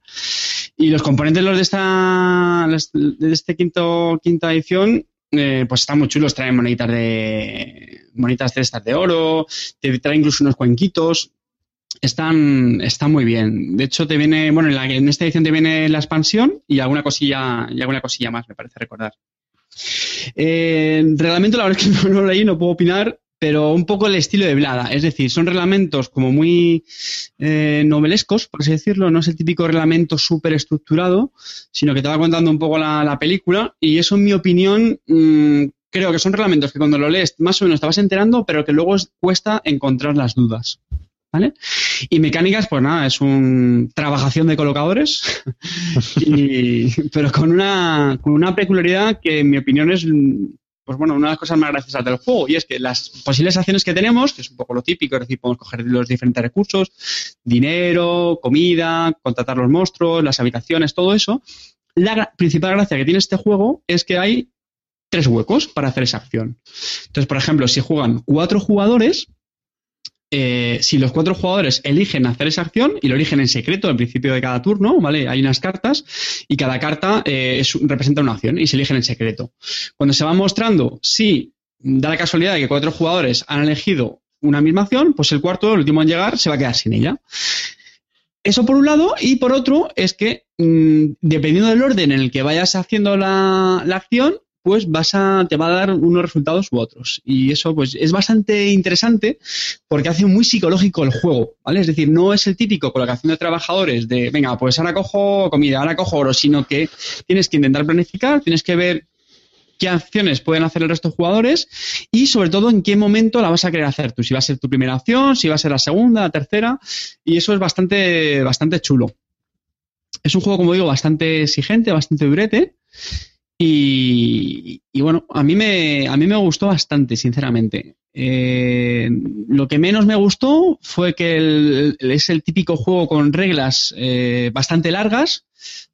[SPEAKER 2] Y los componentes los de esta de este quinto quinta edición eh, pues están muy chulos, traen moneditas de monitas de estas de oro, te trae incluso unos cuenquitos. Están, están muy bien. De hecho, te viene, bueno, en, la- en esta edición te viene la expansión y alguna cosilla, y alguna cosilla más, me parece recordar. Eh, reglamento, la verdad es que [laughs] no lo leí, no puedo opinar, pero un poco el estilo de Blada. Es decir, son reglamentos como muy eh, novelescos, por así decirlo. No es el típico reglamento súper estructurado, sino que te va contando un poco la, la película. Y eso, en mi opinión, mm, creo que son reglamentos que cuando lo lees más o menos te vas enterando, pero que luego es- cuesta encontrar las dudas. ¿Vale? Y mecánicas, pues nada, es un trabajación de colocadores, [laughs] y- pero con una, con una peculiaridad que en mi opinión es, pues bueno, una de las cosas más graciosas del juego, y es que las posibles acciones que tenemos, que es un poco lo típico, es decir, podemos coger los diferentes recursos, dinero, comida, contratar los monstruos, las habitaciones, todo eso. La principal gracia que tiene este juego es que hay tres huecos para hacer esa acción. Entonces, por ejemplo, si juegan cuatro jugadores, eh, si los cuatro jugadores eligen hacer esa acción y lo eligen en secreto al principio de cada turno, ¿vale? Hay unas cartas y cada carta eh, es- representa una acción y se eligen en secreto. Cuando se va mostrando si da la casualidad de que cuatro jugadores han elegido una misma acción, pues el cuarto, el último en llegar, se va a quedar sin ella. Eso por un lado, y por otro es que mm, dependiendo del orden en el que vayas haciendo la acción, pues vas a, te va a dar unos resultados u otros. Y eso pues es bastante interesante porque hace muy psicológico el juego, ¿vale? Es decir, no es el típico colocación de trabajadores de, venga, pues ahora cojo comida, ahora cojo oro, sino que tienes que intentar planificar, tienes que ver qué acciones pueden hacer el resto de jugadores y sobre todo en qué momento la vas a querer hacer tú, si va a ser tu primera acción, si va a ser la segunda, la tercera, y eso es bastante, bastante chulo. Es un juego, como digo, bastante exigente, bastante durete. Y, bueno, a mí me, a mí me gustó bastante, sinceramente. Eh, lo que menos me gustó fue que es el típico juego con reglas eh, bastante largas.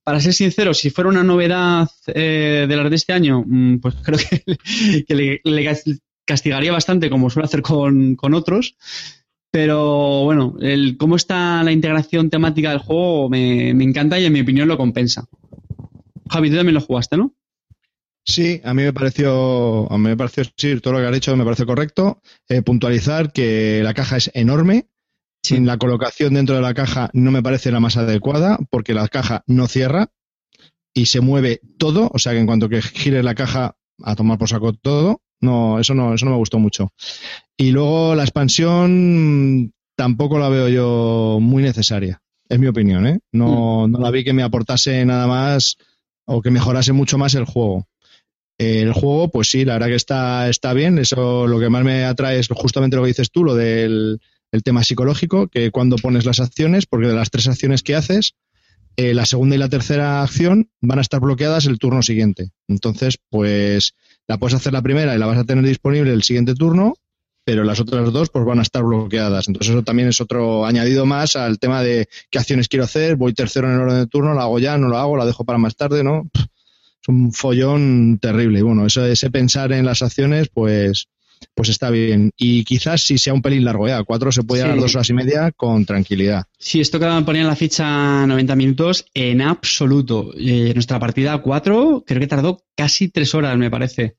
[SPEAKER 2] Para ser sincero, si fuera una novedad eh, de las de este año, mm, pues [laughs] creo que, le castigaría bastante, como suele hacer con, con otros. Pero bueno, el, cómo está la integración temática del juego me, me encanta y en mi opinión lo compensa. Javi, tú también lo jugaste, ¿no?
[SPEAKER 3] Sí, a mí me pareció, a mí me pareció, sí, todo lo que has dicho me parece correcto. Eh, puntualizar que la caja es enorme. Sin la colocación dentro de la caja no me parece la más adecuada porque la caja no cierra y se mueve todo. O sea que en cuanto que gire la caja a tomar por saco todo, no, eso no, eso no me gustó mucho. Y luego la expansión tampoco la veo yo muy necesaria. Es mi opinión, ¿eh? No, no la vi que me aportase nada más o que mejorase mucho más el juego. El juego, pues sí, la verdad que está, está bien. Eso lo que más me atrae es justamente lo que dices tú, lo del el tema psicológico, que cuando pones las acciones, porque de las tres acciones que haces, eh, la segunda y la tercera acción van a estar bloqueadas el turno siguiente. Entonces, pues la puedes hacer la primera y la vas a tener disponible el siguiente turno, pero las otras dos pues van a estar bloqueadas. Entonces eso también es otro añadido más al tema de qué acciones quiero hacer, voy tercero en el orden de turno, la hago ya, no lo hago, la dejo para más tarde, ¿no? Es un follón terrible. Y bueno, eso, ese pensar en las acciones, pues, pues está bien. Y quizás si sea un pelín largo, ¿eh? A cuatro se puede dar dos horas y media con tranquilidad.
[SPEAKER 2] Sí, esto que ponía en la ficha 90 minutos, en absoluto. Eh, nuestra partida a cuatro creo que tardó casi tres horas, me parece.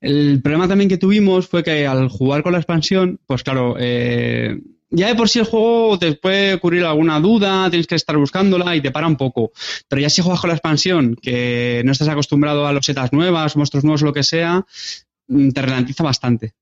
[SPEAKER 2] El problema también que tuvimos fue que al jugar con la expansión, pues claro, eh, ya de por sí el juego te puede ocurrir alguna duda, tienes que estar buscándola y te para un poco. Pero ya si juegas con la expansión, que no estás acostumbrado a los setas nuevas, monstruos nuevos, lo que sea, mm, te ralentiza bastante.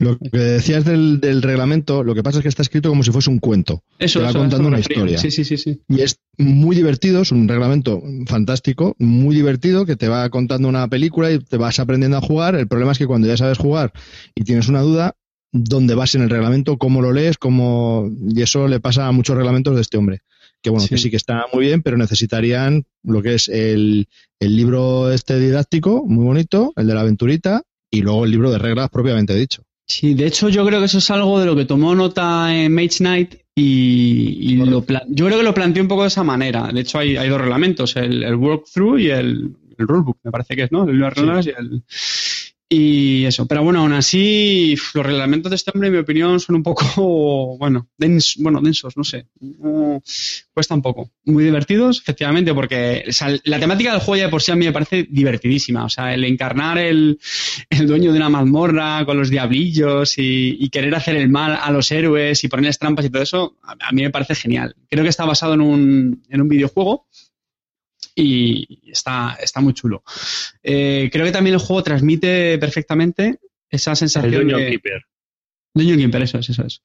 [SPEAKER 3] Lo que decías del, reglamento, lo que pasa es que está escrito como si fuese un cuento.
[SPEAKER 2] Eso,
[SPEAKER 3] te va contando una historia.
[SPEAKER 2] Sí, sí, sí, sí.
[SPEAKER 3] Y es muy divertido, es un reglamento fantástico, muy divertido, que te va contando una película y te vas aprendiendo a jugar. El problema es que cuando ya sabes jugar y tienes una duda, dónde vas en el reglamento, cómo lo lees, cómo... y eso le pasa a muchos reglamentos de este hombre. Que bueno, que sí que está muy bien, pero necesitarían lo que es el, el libro este didáctico, muy bonito, el de la aventurita, y luego el libro de reglas propiamente dicho.
[SPEAKER 2] Sí, de hecho yo creo que eso es algo de lo que tomó nota en Mage Knight y, lo yo creo que lo planteó un poco de esa manera. De hecho hay, hay dos reglamentos, el, el walkthrough y el, el rulebook, me parece que es, ¿no? El libro de reglas y el... Y eso, pero bueno, aún así, los reglamentos de este hombre, en mi opinión, son un poco, [laughs] bueno, bueno densos, no sé. cuesta un poco. Muy divertidos, efectivamente, porque la temática del juego ya de por sí a mí me parece divertidísima. O sea, el encarnar el, dueño de una mazmorra con los diablillos y, querer hacer el mal a los héroes y ponerles trampas y todo eso, a, mí me parece genial. Creo que está basado en un, en un videojuego y está, está muy chulo. Eh, creo que también el juego transmite perfectamente esa sensación
[SPEAKER 1] el
[SPEAKER 2] de...
[SPEAKER 1] Keeper.
[SPEAKER 2] Dungeon Keeper, eso es, eso es.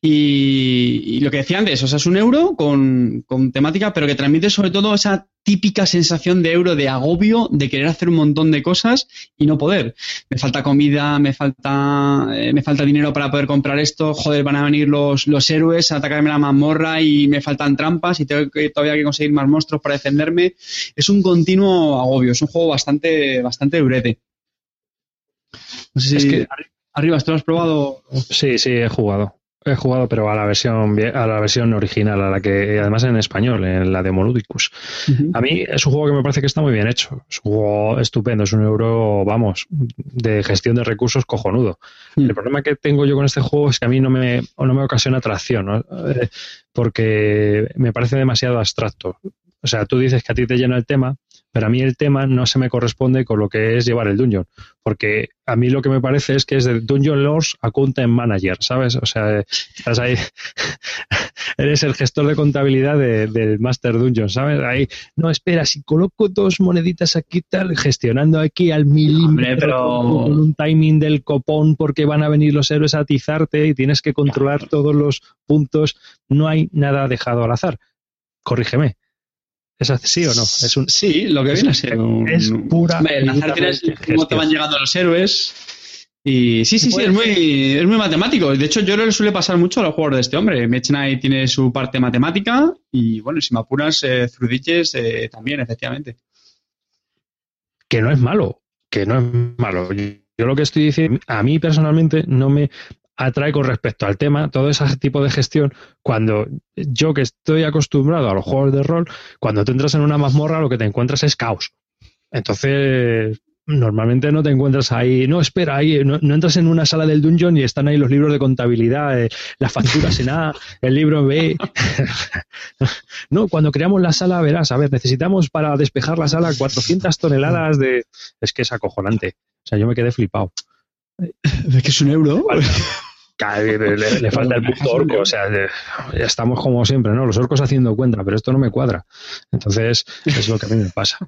[SPEAKER 2] Y, lo que decía antes, o sea, es un euro con, temática, pero que transmite sobre todo esa típica sensación de euro de agobio, de querer hacer un montón de cosas y no poder. Me falta comida, me falta, eh, me falta dinero para poder comprar esto, joder, van a venir los, los héroes a atacarme la mazmorra y me faltan trampas y tengo que todavía que conseguir más monstruos para defenderme. Es un continuo agobio, es un juego bastante, bastante durete. No sé si... Es que, Arriba, ¿tú lo has probado?
[SPEAKER 1] Sí, sí, he jugado. He jugado, pero a la versión a la versión original, a la que además en español, en la de Moludicus. A mí es un juego que me parece que está muy bien hecho. Es un juego estupendo, es un euro, vamos, de gestión de recursos cojonudo. Mm. El problema que tengo yo con este juego es que a mí no me, no me ocasiona atracción, eh, porque me parece demasiado abstracto. O sea, tú dices que a ti te llena el tema, pero a mí el tema no se me corresponde con lo que es llevar el dungeon, porque a mí lo que me parece es que es de Dungeon Lords a Content Manager, ¿sabes? O sea, estás ahí, [laughs] eres el gestor de contabilidad del Master Dungeon, ¿sabes? Ahí, no, espera, si coloco dos moneditas aquí tal, gestionando aquí al milímetro con un timing del copón porque van a venir los héroes a atizarte y tienes que controlar todos los puntos, no hay nada dejado al azar. Corrígeme. ¿Es así o no? Es un,
[SPEAKER 2] sí, lo que viene a ser
[SPEAKER 1] Es pura.
[SPEAKER 2] El azar tienes cómo te van llegando los héroes. Y sí, sí, sí, es muy, es muy matemático. De hecho, yo le suele pasar mucho a los juegos de este hombre. Mech tiene su parte matemática y, bueno, si me apuras, eh, eh, también, efectivamente.
[SPEAKER 1] Que no es malo, que no es malo. Yo lo que estoy diciendo, a mí personalmente no me atrae con respecto al tema, todo ese tipo de gestión, cuando yo que estoy acostumbrado a los juegos de rol, cuando te entras en una mazmorra lo que te encuentras es caos. Entonces, normalmente no te encuentras ahí, no, espera, ahí, no, entras en una sala del dungeon y están ahí los libros de contabilidad, eh, las facturas en A, el libro B. [laughs] no, cuando creamos la sala, verás, a ver, necesitamos para despejar la sala 400 toneladas de... Es que es acojonante. O sea, yo me quedé flipado.
[SPEAKER 2] Es que es un euro. [laughs]
[SPEAKER 1] Le, falta el punto orco, o sea, ya estamos como siempre, ¿no? Los orcos haciendo cuenta, pero esto no me cuadra. Entonces, es lo que a mí me pasa.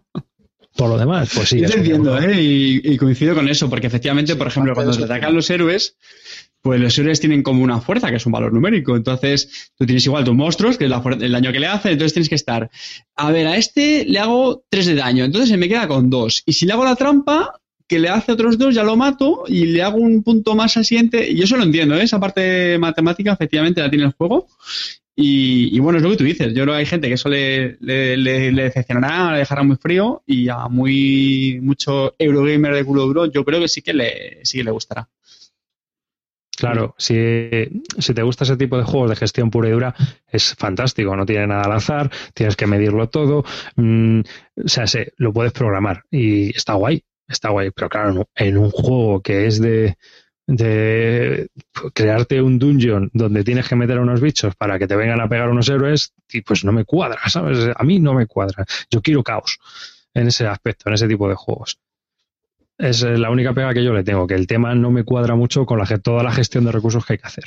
[SPEAKER 1] Por lo demás, pues sí.
[SPEAKER 2] Yo entiendo, ¿eh? Y, coincido con eso, porque efectivamente, por ejemplo, cuando te atacan los héroes, pues los héroes tienen como una fuerza, que es un valor numérico. Entonces, tú tienes igual tus monstruos, que es el daño que le hacen, entonces tienes que estar, a ver, a este le hago 3 de daño, entonces se me queda con 2. Y si le hago la trampa, que le hace otros dos, ya lo mato y le hago un punto más al siguiente. Y yo eso lo entiendo, ¿eh? esa parte matemática efectivamente la tiene el juego. Y, bueno, es lo que tú dices. Yo creo que hay gente que eso le, le, decepcionará, le dejará muy frío y a muy mucho Eurogamer de culo duro, yo creo que sí que le, sí le gustará.
[SPEAKER 1] Claro, si, si, te gusta ese tipo de juegos de gestión pura y dura, es fantástico, no tiene nada al azar, tienes que medirlo todo, mm, o sea, se, lo puedes programar y está guay, está guay, pero claro, en un juego que es de, de crearte un dungeon donde tienes que meter a unos bichos para que te vengan a pegar unos héroes, y pues no me cuadra, ¿sabes? A mí no me cuadra. Yo quiero caos en ese aspecto, en ese tipo de juegos. Es la única pega que yo le tengo, que el tema no me cuadra mucho con la, toda la gestión de recursos que hay que hacer.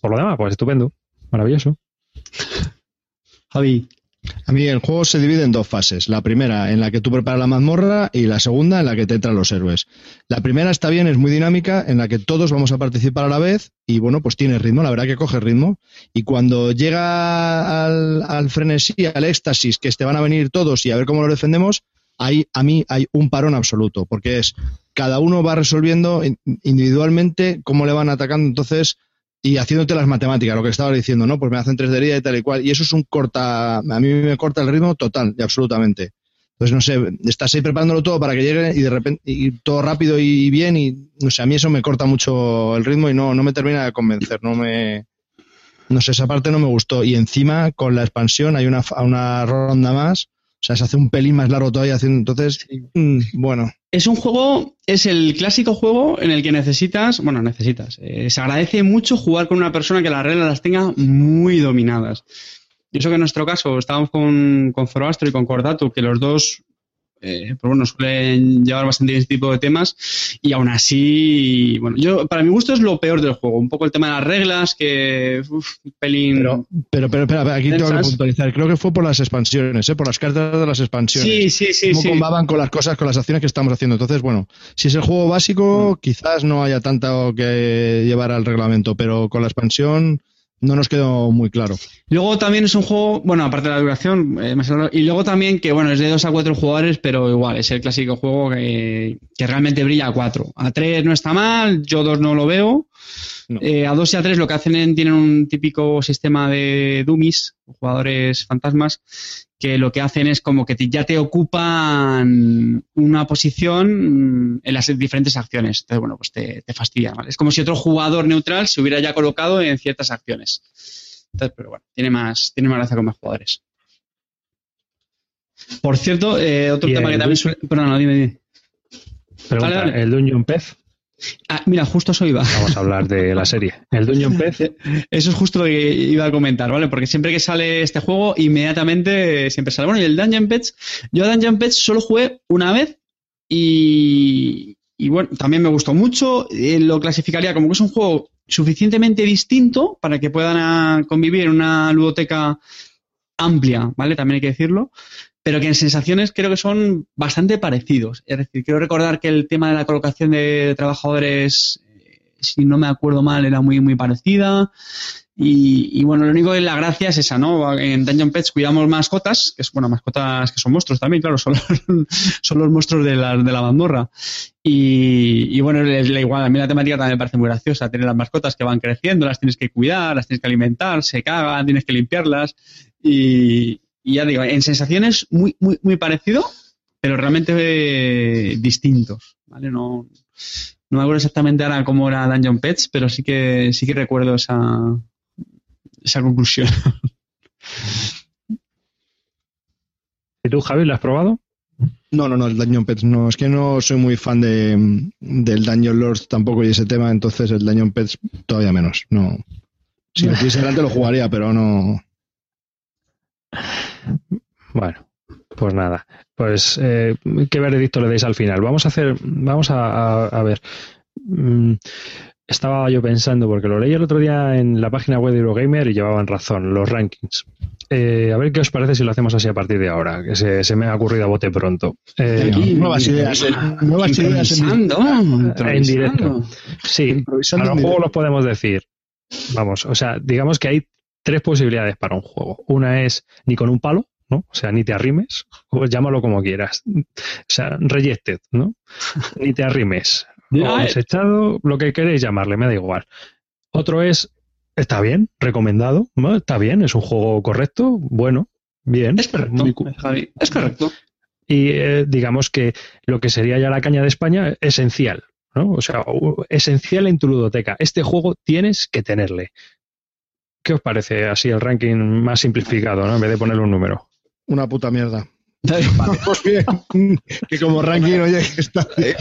[SPEAKER 1] Por lo demás, pues estupendo, maravilloso.
[SPEAKER 2] Javi,
[SPEAKER 3] a mí el juego se divide en dos fases. La primera en la que tú preparas la mazmorra y la segunda en la que te entran los héroes. La primera está bien, es muy dinámica, en la que todos vamos a participar a la vez y bueno, pues tiene ritmo, la verdad que coge ritmo. Y cuando llega al, frenesí, al éxtasis, que te van a venir todos y a ver cómo lo defendemos, ahí a mí hay un parón absoluto, porque es cada uno va resolviendo individualmente cómo le van atacando. Entonces, y haciéndote las matemáticas, lo que estaba diciendo, ¿no? Pues me hacen tres de herida y tal y cual. Y eso es un corta, a mí me corta el ritmo total y absolutamente. Entonces, no sé, estás ahí preparándolo todo para que llegue y de repente, y todo rápido y bien, y no sé, a mí eso me corta mucho el ritmo y no, no me termina de convencer, no me, no sé, esa parte no me gustó. Y encima, con la expansión, hay una, una ronda más o sea, se hace un pelín más largo todavía haciendo. Entonces, mm, bueno.
[SPEAKER 2] Es un juego, es el clásico juego en el que necesitas, bueno, necesitas. Eh, se agradece mucho jugar con una persona que las reglas las tenga muy dominadas. Y eso que en nuestro caso estábamos con, con Zoroastro y con Cordatu, que los dos eh, pero bueno, suelen llevar bastante ese tipo de temas y aún así, bueno, yo para mi gusto es lo peor del juego, un poco el tema de las reglas, que uf, pelín...
[SPEAKER 3] Pero, pero, pero, espera, aquí tengo que puntualizar, creo que fue por las expansiones, ¿eh? por las cartas de las expansiones.
[SPEAKER 2] Sí, sí, sí.
[SPEAKER 3] Cómo combaban con las cosas, con las acciones que estamos haciendo. Entonces, bueno, si es el juego básico, mm. quizás no haya tanto que llevar al reglamento, pero con la expansión no nos quedó muy claro.
[SPEAKER 2] Luego también es un juego, bueno, aparte de la duración, eh, y luego también que, bueno, es de dos a cuatro jugadores, pero igual, es el clásico juego que, que realmente brilla a cuatro. A tres no está mal, yo dos no lo veo. Eh, a dos y a tres lo que hacen tienen un típico sistema de dummies, jugadores fantasmas, que lo que hacen es como que ya te ocupan una posición en las diferentes acciones. Entonces, bueno, pues te, te fastidia. Es como si otro jugador neutral se hubiera ya colocado en ciertas acciones. Entonces, pero bueno, tiene más, tiene más gracia con más jugadores. Por cierto, eh, otro tema que también suele... Perdón, no, dime, dime.
[SPEAKER 1] ¿el Dungeon Pez?
[SPEAKER 2] Ah, mira, justo eso iba.
[SPEAKER 1] Vamos a hablar de la serie. El Dungeon Pez. [laughs]
[SPEAKER 2] Eso es justo lo que iba a comentar, ¿vale? Porque siempre que sale este juego, inmediatamente siempre sale. Bueno, y el Dungeon Pets, yo a Dungeon Pets solo jugué una vez y, bueno, también me gustó mucho. Eh, lo clasificaría como que es un juego suficientemente distinto para que puedan convivir en una ludoteca amplia, ¿vale? También hay que decirlo pero que en sensaciones creo que son bastante parecidos. Es decir, quiero recordar que el tema de la colocación de trabajadores, eh, si no me acuerdo mal, era muy, muy parecida. Y, bueno, lo único de la gracia es esa, ¿no? En Dungeon Pets cuidamos mascotas, que es, bueno, mascotas que son monstruos también, claro, son, [laughs] son los monstruos de la, de la mazmorra. Y, bueno, es igual, a mí la temática también me parece muy graciosa, tener las mascotas que van creciendo, las tienes que cuidar, las tienes que alimentar, se cagan, tienes que limpiarlas. Y, y ya digo, en sensaciones muy, muy, muy parecido, pero realmente eh, distintos, ¿vale? No, no me acuerdo exactamente ahora cómo era Dungeon Pets, pero sí que, sí que recuerdo esa, esa conclusión. [laughs]
[SPEAKER 1] ¿Y tú, Javi, lo has probado?
[SPEAKER 3] No, no, no, el Dungeon Pets no. Es que no soy muy fan de, del Dungeon Lords tampoco y ese tema, entonces el Dungeon Pets todavía menos. No. Si lo tuviese delante lo jugaría, pero no.
[SPEAKER 1] Bueno, pues nada. Pues, eh, ¿qué veredicto le dais al final? Vamos a hacer, vamos a, a- a ver. Mm, Estaba yo pensando, porque lo leí el otro día en la página web de Eurogamer y llevaban razón, los rankings. Eh, a ver qué os parece si lo hacemos así a partir de ahora, que se, se me ha ocurrido a bote pronto. Eh,
[SPEAKER 2] Aquí,
[SPEAKER 3] nuevas ideas, nuevas ideas en-
[SPEAKER 1] en directo. Sí, a juegos
[SPEAKER 3] directo.
[SPEAKER 1] los podemos decir. Vamos, o sea, digamos que hay tres posibilidades para un juego. Una es ni con un palo, ¿no? O sea, ni te arrimes, [laughs] o llámalo como quieras. O sea, rejected, ¿no? [laughs] Ni te arrimes. O desechado, lo que queréis llamarle, me da igual. Otro es, está bien, recomendado, ¿no? está bien, es un juego correcto, bueno, bien.
[SPEAKER 2] Es correcto,
[SPEAKER 1] muy cu-
[SPEAKER 2] Javi, es correcto.
[SPEAKER 1] y eh, digamos que lo que sería ya la caña de España, esencial, ¿no? O sea, esencial en tu ludoteca. Este juego tienes que tenerle. ¿Qué os parece así el ranking más simplificado, ¿no? En vez de ponerle un número.
[SPEAKER 3] Una puta mierda. [laughs] Pues bien, que como ranking, oye, que está bien.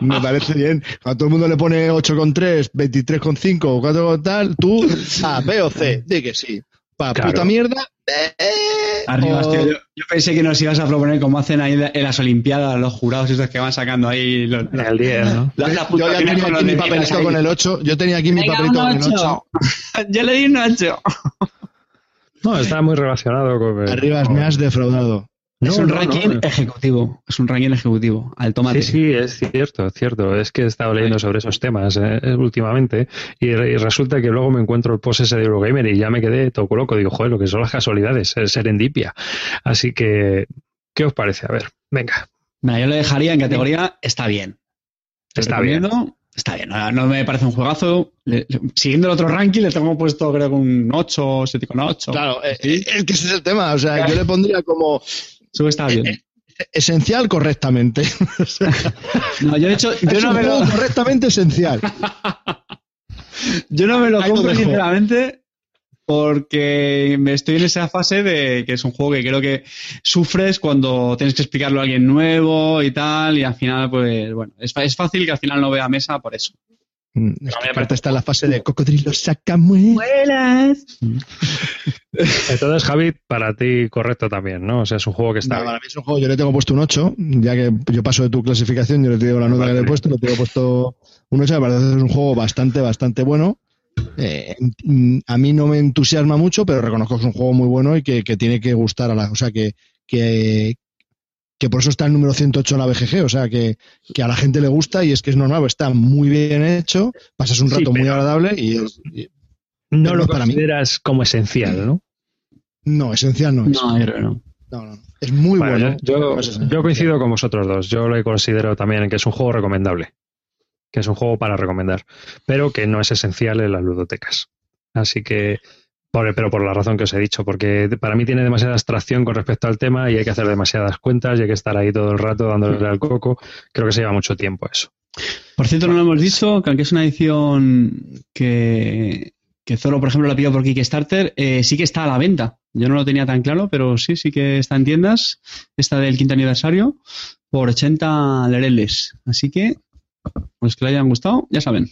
[SPEAKER 3] Me parece bien. A todo el mundo le pone 8,3, 23,5 o 4 con tal, tú, A, B o C, di que sí. Pa
[SPEAKER 1] Claro.
[SPEAKER 3] puta mierda, eh,
[SPEAKER 2] Arriba,
[SPEAKER 3] o-
[SPEAKER 2] tío, yo, yo pensé que nos ibas a proponer como hacen ahí en las Olimpiadas los jurados esos que van sacando ahí los,
[SPEAKER 1] El 10, ¿no?
[SPEAKER 2] las, las
[SPEAKER 3] Yo ya tenía aquí mi papelito
[SPEAKER 2] ahí.
[SPEAKER 3] con el 8. Yo tenía aquí mi
[SPEAKER 2] Venga,
[SPEAKER 3] papelito
[SPEAKER 2] un
[SPEAKER 3] con el 8. [laughs]
[SPEAKER 2] Yo le di un 8.
[SPEAKER 1] No, está muy relacionado con...
[SPEAKER 3] Arribas, me has defraudado.
[SPEAKER 1] No,
[SPEAKER 2] es un
[SPEAKER 1] no,
[SPEAKER 2] ranking
[SPEAKER 1] no.
[SPEAKER 2] ejecutivo. Es un ranking ejecutivo. Al tomate.
[SPEAKER 1] Sí, sí, es cierto, es cierto. Es que he estado leyendo sobre esos temas eh, últimamente y, re- y resulta que luego me encuentro el post ese de Eurogamer y ya me quedé todo loco. Digo, joder, lo que son las casualidades, es serendipia. Así que, ¿qué os parece? A ver, venga.
[SPEAKER 2] Mira, yo le dejaría en categoría está bien.
[SPEAKER 1] Está bien.
[SPEAKER 2] Está bien. No, no me parece un juegazo. Le- le- siguiendo el otro ranking, le tengo puesto creo que un 8, 7,8.
[SPEAKER 3] Claro, eh,
[SPEAKER 2] Sí.
[SPEAKER 3] eh, es que ese es el tema. O sea, yo le pondría como
[SPEAKER 2] Sube está bien.
[SPEAKER 3] eh, esencial correctamente. [laughs]
[SPEAKER 2] No, yo de hecho, yo
[SPEAKER 3] es
[SPEAKER 2] no
[SPEAKER 3] un
[SPEAKER 2] me lo,
[SPEAKER 3] juego correctamente esencial.
[SPEAKER 2] yo no me lo
[SPEAKER 3] Ahí
[SPEAKER 2] compro sinceramente porque me estoy en esa fase de que es un juego que creo que sufres cuando tienes que explicarlo a alguien nuevo y tal y al final pues bueno, es, es fácil que al final no vea mesa por eso.
[SPEAKER 3] Mm, Es que Carta está en la fase de cocodrilo saca muelas. [laughs]
[SPEAKER 1] Entonces, Javi, para ti correcto también, ¿no? O sea, es un juego que está
[SPEAKER 3] No, para mí es un juego, yo le tengo puesto un 8, ya que yo paso de tu clasificación, yo le digo la nota que le he puesto, le tengo puesto un 8, me parece que es un juego bastante, bastante bueno. Eh, a mí no me entusiasma mucho, pero reconozco que es un juego muy bueno y que, que tiene que gustar a la... O sea, que, que, que por eso está el número 108 en la BGG, o sea, que, que a la gente le gusta y es que es normal, pues está muy bien hecho, pasas un
[SPEAKER 1] Sí,
[SPEAKER 3] rato muy agradable y, es- y-
[SPEAKER 1] No lo
[SPEAKER 3] para mí.
[SPEAKER 1] consideras como esencial, ¿no?
[SPEAKER 3] no, esencial no es.
[SPEAKER 2] No, que no.
[SPEAKER 3] No, no, es muy
[SPEAKER 1] Bueno,
[SPEAKER 3] bueno.
[SPEAKER 1] yo,
[SPEAKER 3] no
[SPEAKER 1] yo coincido con vosotros dos. Yo lo considero también que es un juego recomendable. Que es un juego para recomendar. Pero que no es esencial en las ludotecas. Así que, por, pero por la razón que os he dicho, porque para mí tiene demasiada abstracción con respecto al tema y hay que hacer demasiadas cuentas y hay que estar ahí todo el rato dándole al coco. Creo que se lleva mucho tiempo eso.
[SPEAKER 2] Por cierto, no lo hemos dicho, que aunque es una edición que, que Zoro, por ejemplo, la pidió por Kickstarter, eh, sí que está a la venta. Yo no lo tenía tan claro, pero sí, sí que está en tiendas. Esta del quinto aniversario, por 80 lereles. Así que, los que le hayan gustado, ya saben.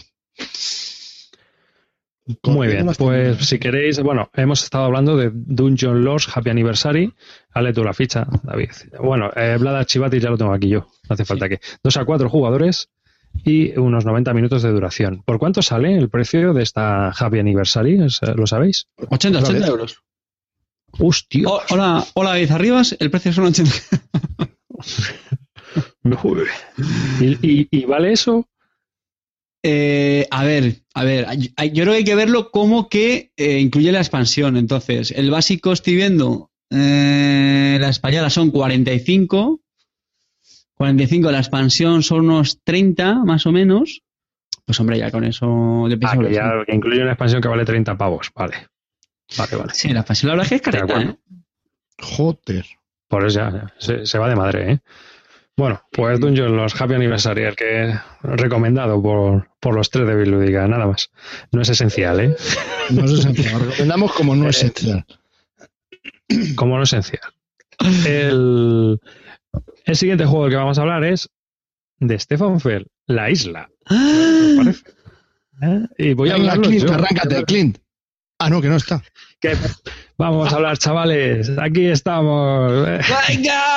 [SPEAKER 1] Muy bien, pues si queréis, bueno, hemos estado hablando de Dungeon Lords Happy Anniversary. Hale tú la ficha, David. Bueno, eh, ya lo tengo aquí yo, no hace falta que. Dos a cuatro jugadores y unos 90 minutos de duración. ¿Por cuánto sale el precio de esta Happy Anniversary? ¿Es- ¿Lo sabéis?
[SPEAKER 2] 80,
[SPEAKER 3] Otra
[SPEAKER 2] 80
[SPEAKER 3] vez.
[SPEAKER 2] euros.
[SPEAKER 1] ¡Hostia!
[SPEAKER 2] Oh, hola, hola, David Arribas, el precio son 80. [laughs]
[SPEAKER 1] Joder. ¿Y, y, y vale eso?
[SPEAKER 2] Eh, a ver, a ver, yo creo que hay que verlo como que eh, incluye la expansión. Entonces, el básico estoy viendo, eh, la española son 45, 45, la expansión son unos 30 más o menos. Pues hombre, ya con eso yo pienso
[SPEAKER 1] Ah, que ya que incluye una expansión que vale 30 pavos. Vale. Vale, vale.
[SPEAKER 2] sí. La expansión la verdad es que es careta. ¿eh?
[SPEAKER 3] Joder.
[SPEAKER 1] Por eso ya, ya, se, se va de madre, ¿eh? Bueno, pues Dungeon los Happy Anniversary, el que recomendado por, por los tres de Bilúdica, nada más. No es esencial, ¿eh? [laughs]
[SPEAKER 3] No es esencial. Lo recomendamos como no esencial.
[SPEAKER 1] Como no esencial. El, El siguiente juego del que vamos a hablar es de Stefan Fell, La Isla. ¿Os [gasps] parece? ¿Eh? Y voy a hablar
[SPEAKER 3] Clint, arráncate, Clint. Ah, no, que no está.
[SPEAKER 1] Que vamos a hablar, chavales. Aquí estamos. [laughs]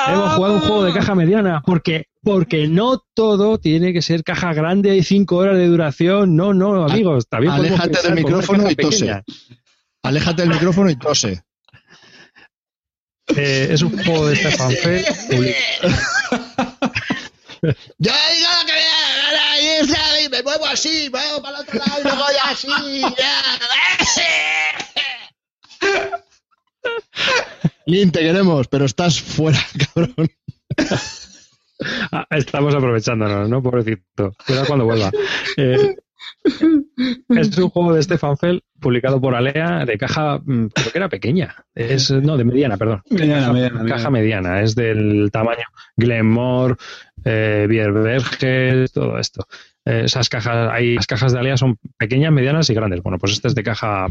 [SPEAKER 1] Hemos jugado un juego de caja mediana porque porque no todo tiene que ser caja grande y cinco horas de duración. No, no, amigos. También
[SPEAKER 3] Aléjate del micrófono y tose.
[SPEAKER 1] pequeña.
[SPEAKER 3] Aléjate del micrófono y tose.
[SPEAKER 1] Eh, es un juego de Stefan public- [laughs]
[SPEAKER 3] Yo digo lo que me da la y, me muevo así, me muevo para el otro lado y luego ya así. ya. [laughs] [laughs] Clint, te queremos, pero estás fuera, [laughs] cabrón.
[SPEAKER 1] Ah, estamos aprovechándonos, ¿no? Pobrecito. Cuidado cuando vuelva. Eh, es un juego de Stefan Fell publicado por Alea de caja, mm, creo que era pequeña. Es, no, de mediana, perdón.
[SPEAKER 2] Mediana,
[SPEAKER 1] caja,
[SPEAKER 2] mediana, mediana.
[SPEAKER 1] caja mediana. Es del tamaño Glenmore, eh, Bierberges, todo esto. Eh, esas cajas, hay, las cajas de Alea son pequeñas, medianas y grandes. Bueno, pues este es de caja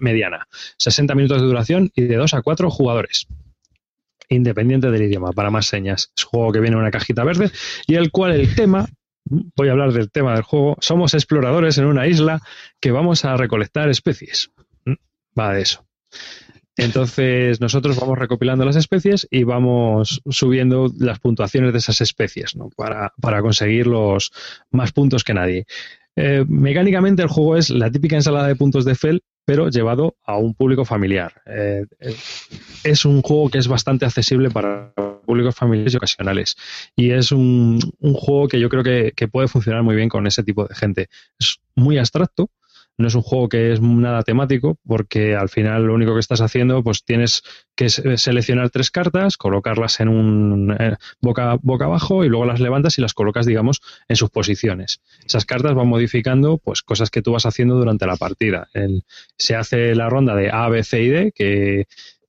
[SPEAKER 1] mediana. 60 minutos de duración y de 2 a 4 jugadores. Independiente del idioma, para más señas. Es un juego que viene en una cajita verde y el cual el tema, voy a hablar del tema del juego, somos exploradores en una isla que vamos a recolectar especies. Va de eso. Entonces nosotros vamos recopilando las especies y vamos subiendo las puntuaciones de esas especies para, conseguir los más puntos que nadie. Eh, mecánicamente el juego es la típica ensalada de puntos de Fell, pero llevado a un público familiar. Eh, eh, es un juego que es bastante accesible para públicos familiares y ocasionales. Y es un, un juego que yo creo que, que puede funcionar muy bien con ese tipo de gente. Es muy abstracto, no es un juego que es nada temático, porque al final lo único que estás haciendo, pues tienes que se- seleccionar tres cartas, colocarlas en un eh, boca, boca abajo y luego las levantas y las colocas, digamos, en sus posiciones. Esas cartas van modificando pues cosas que tú vas haciendo durante la partida. Se hace la ronda de A, B, C y D, que,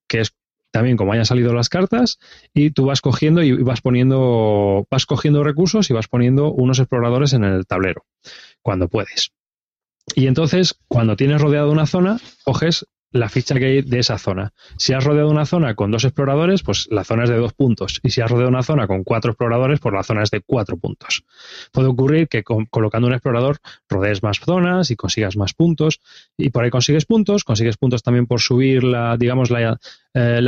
[SPEAKER 1] que es también como hayan salido las cartas, y tú vas cogiendo y vas poniendo, vas cogiendo recursos y vas poniendo unos exploradores en el tablero, cuando puedes. Y entonces, cuando tienes rodeado una zona, coges la ficha de esa zona. Si has rodeado una zona con dos exploradores, pues la zona es de dos puntos. Y si has rodeado una zona con cuatro exploradores, pues la zona es de cuatro puntos. Puede ocurrir que colocando un explorador rodees más zonas y consigas más puntos. Y por ahí consigues puntos. Consigues puntos también por subir la, digamos, la, eh,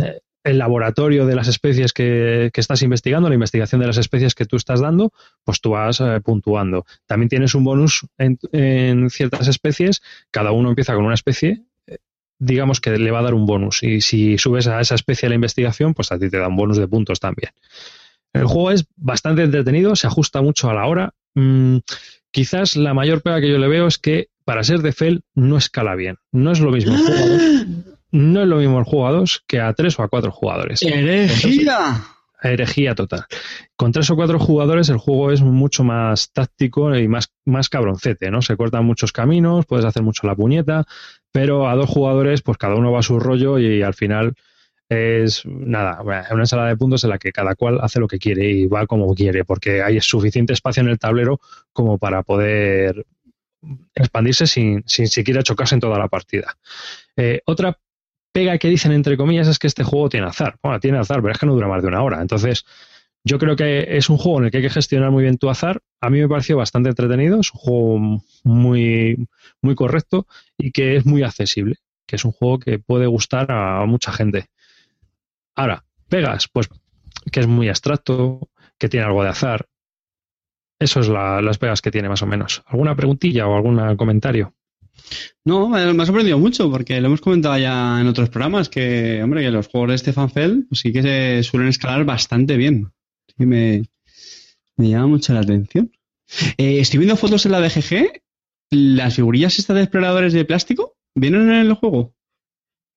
[SPEAKER 1] eh, el laboratorio de las especies que, que estás investigando, la investigación de las especies que tú estás dando, pues tú vas eh, puntuando. También tienes un bonus en, en ciertas especies. Cada uno empieza con una especie eh, digamos que le va a dar un bonus. Y si subes a esa especie a la investigación, pues a ti te da un bonus de puntos también. El juego es bastante entretenido, se ajusta mucho a la hora. Mm, quizás la mayor pega que yo le veo es que para ser de Fel no escala bien. No es lo mismo [gasps] [laughs] no es lo mismo el juego a dos que a tres o a cuatro jugadores.
[SPEAKER 2] ¡Herejía!
[SPEAKER 1] Herejía total. Con tres o cuatro jugadores el juego es mucho más táctico y más, más cabroncete, ¿no? Se cortan muchos caminos, puedes hacer mucho la puñeta, pero a dos jugadores, pues cada uno va a su rollo y al final es nada, una ensalada de puntos en la que cada cual hace lo que quiere y va como quiere, porque hay suficiente espacio en el tablero como para poder expandirse sin, sin siquiera chocarse en toda la partida. Eh, otra pega que dicen entre comillas es que este juego tiene azar. Bueno, tiene azar, pero es que no dura más de una hora. Entonces, yo creo que es un juego en el que hay que gestionar muy bien tu azar. A mí me pareció bastante entretenido, es un juego muy, muy correcto y que es muy accesible, que es un juego que puede gustar a mucha gente. Ahora, pegas, pues que es muy abstracto, que tiene algo de azar. Eso es la- las pegas que tiene más o menos. ¿Alguna preguntilla o algún comentario?
[SPEAKER 2] No, me, ha sorprendido mucho porque lo hemos comentado ya en otros programas que, hombre, que los juegos de Stefan Feld pues sí que se suelen escalar bastante bien. Sí, me, me llama mucho la atención. Eh, estoy viendo fotos en la BGG. ¿Las figurillas estas de exploradores de plástico vienen en el juego?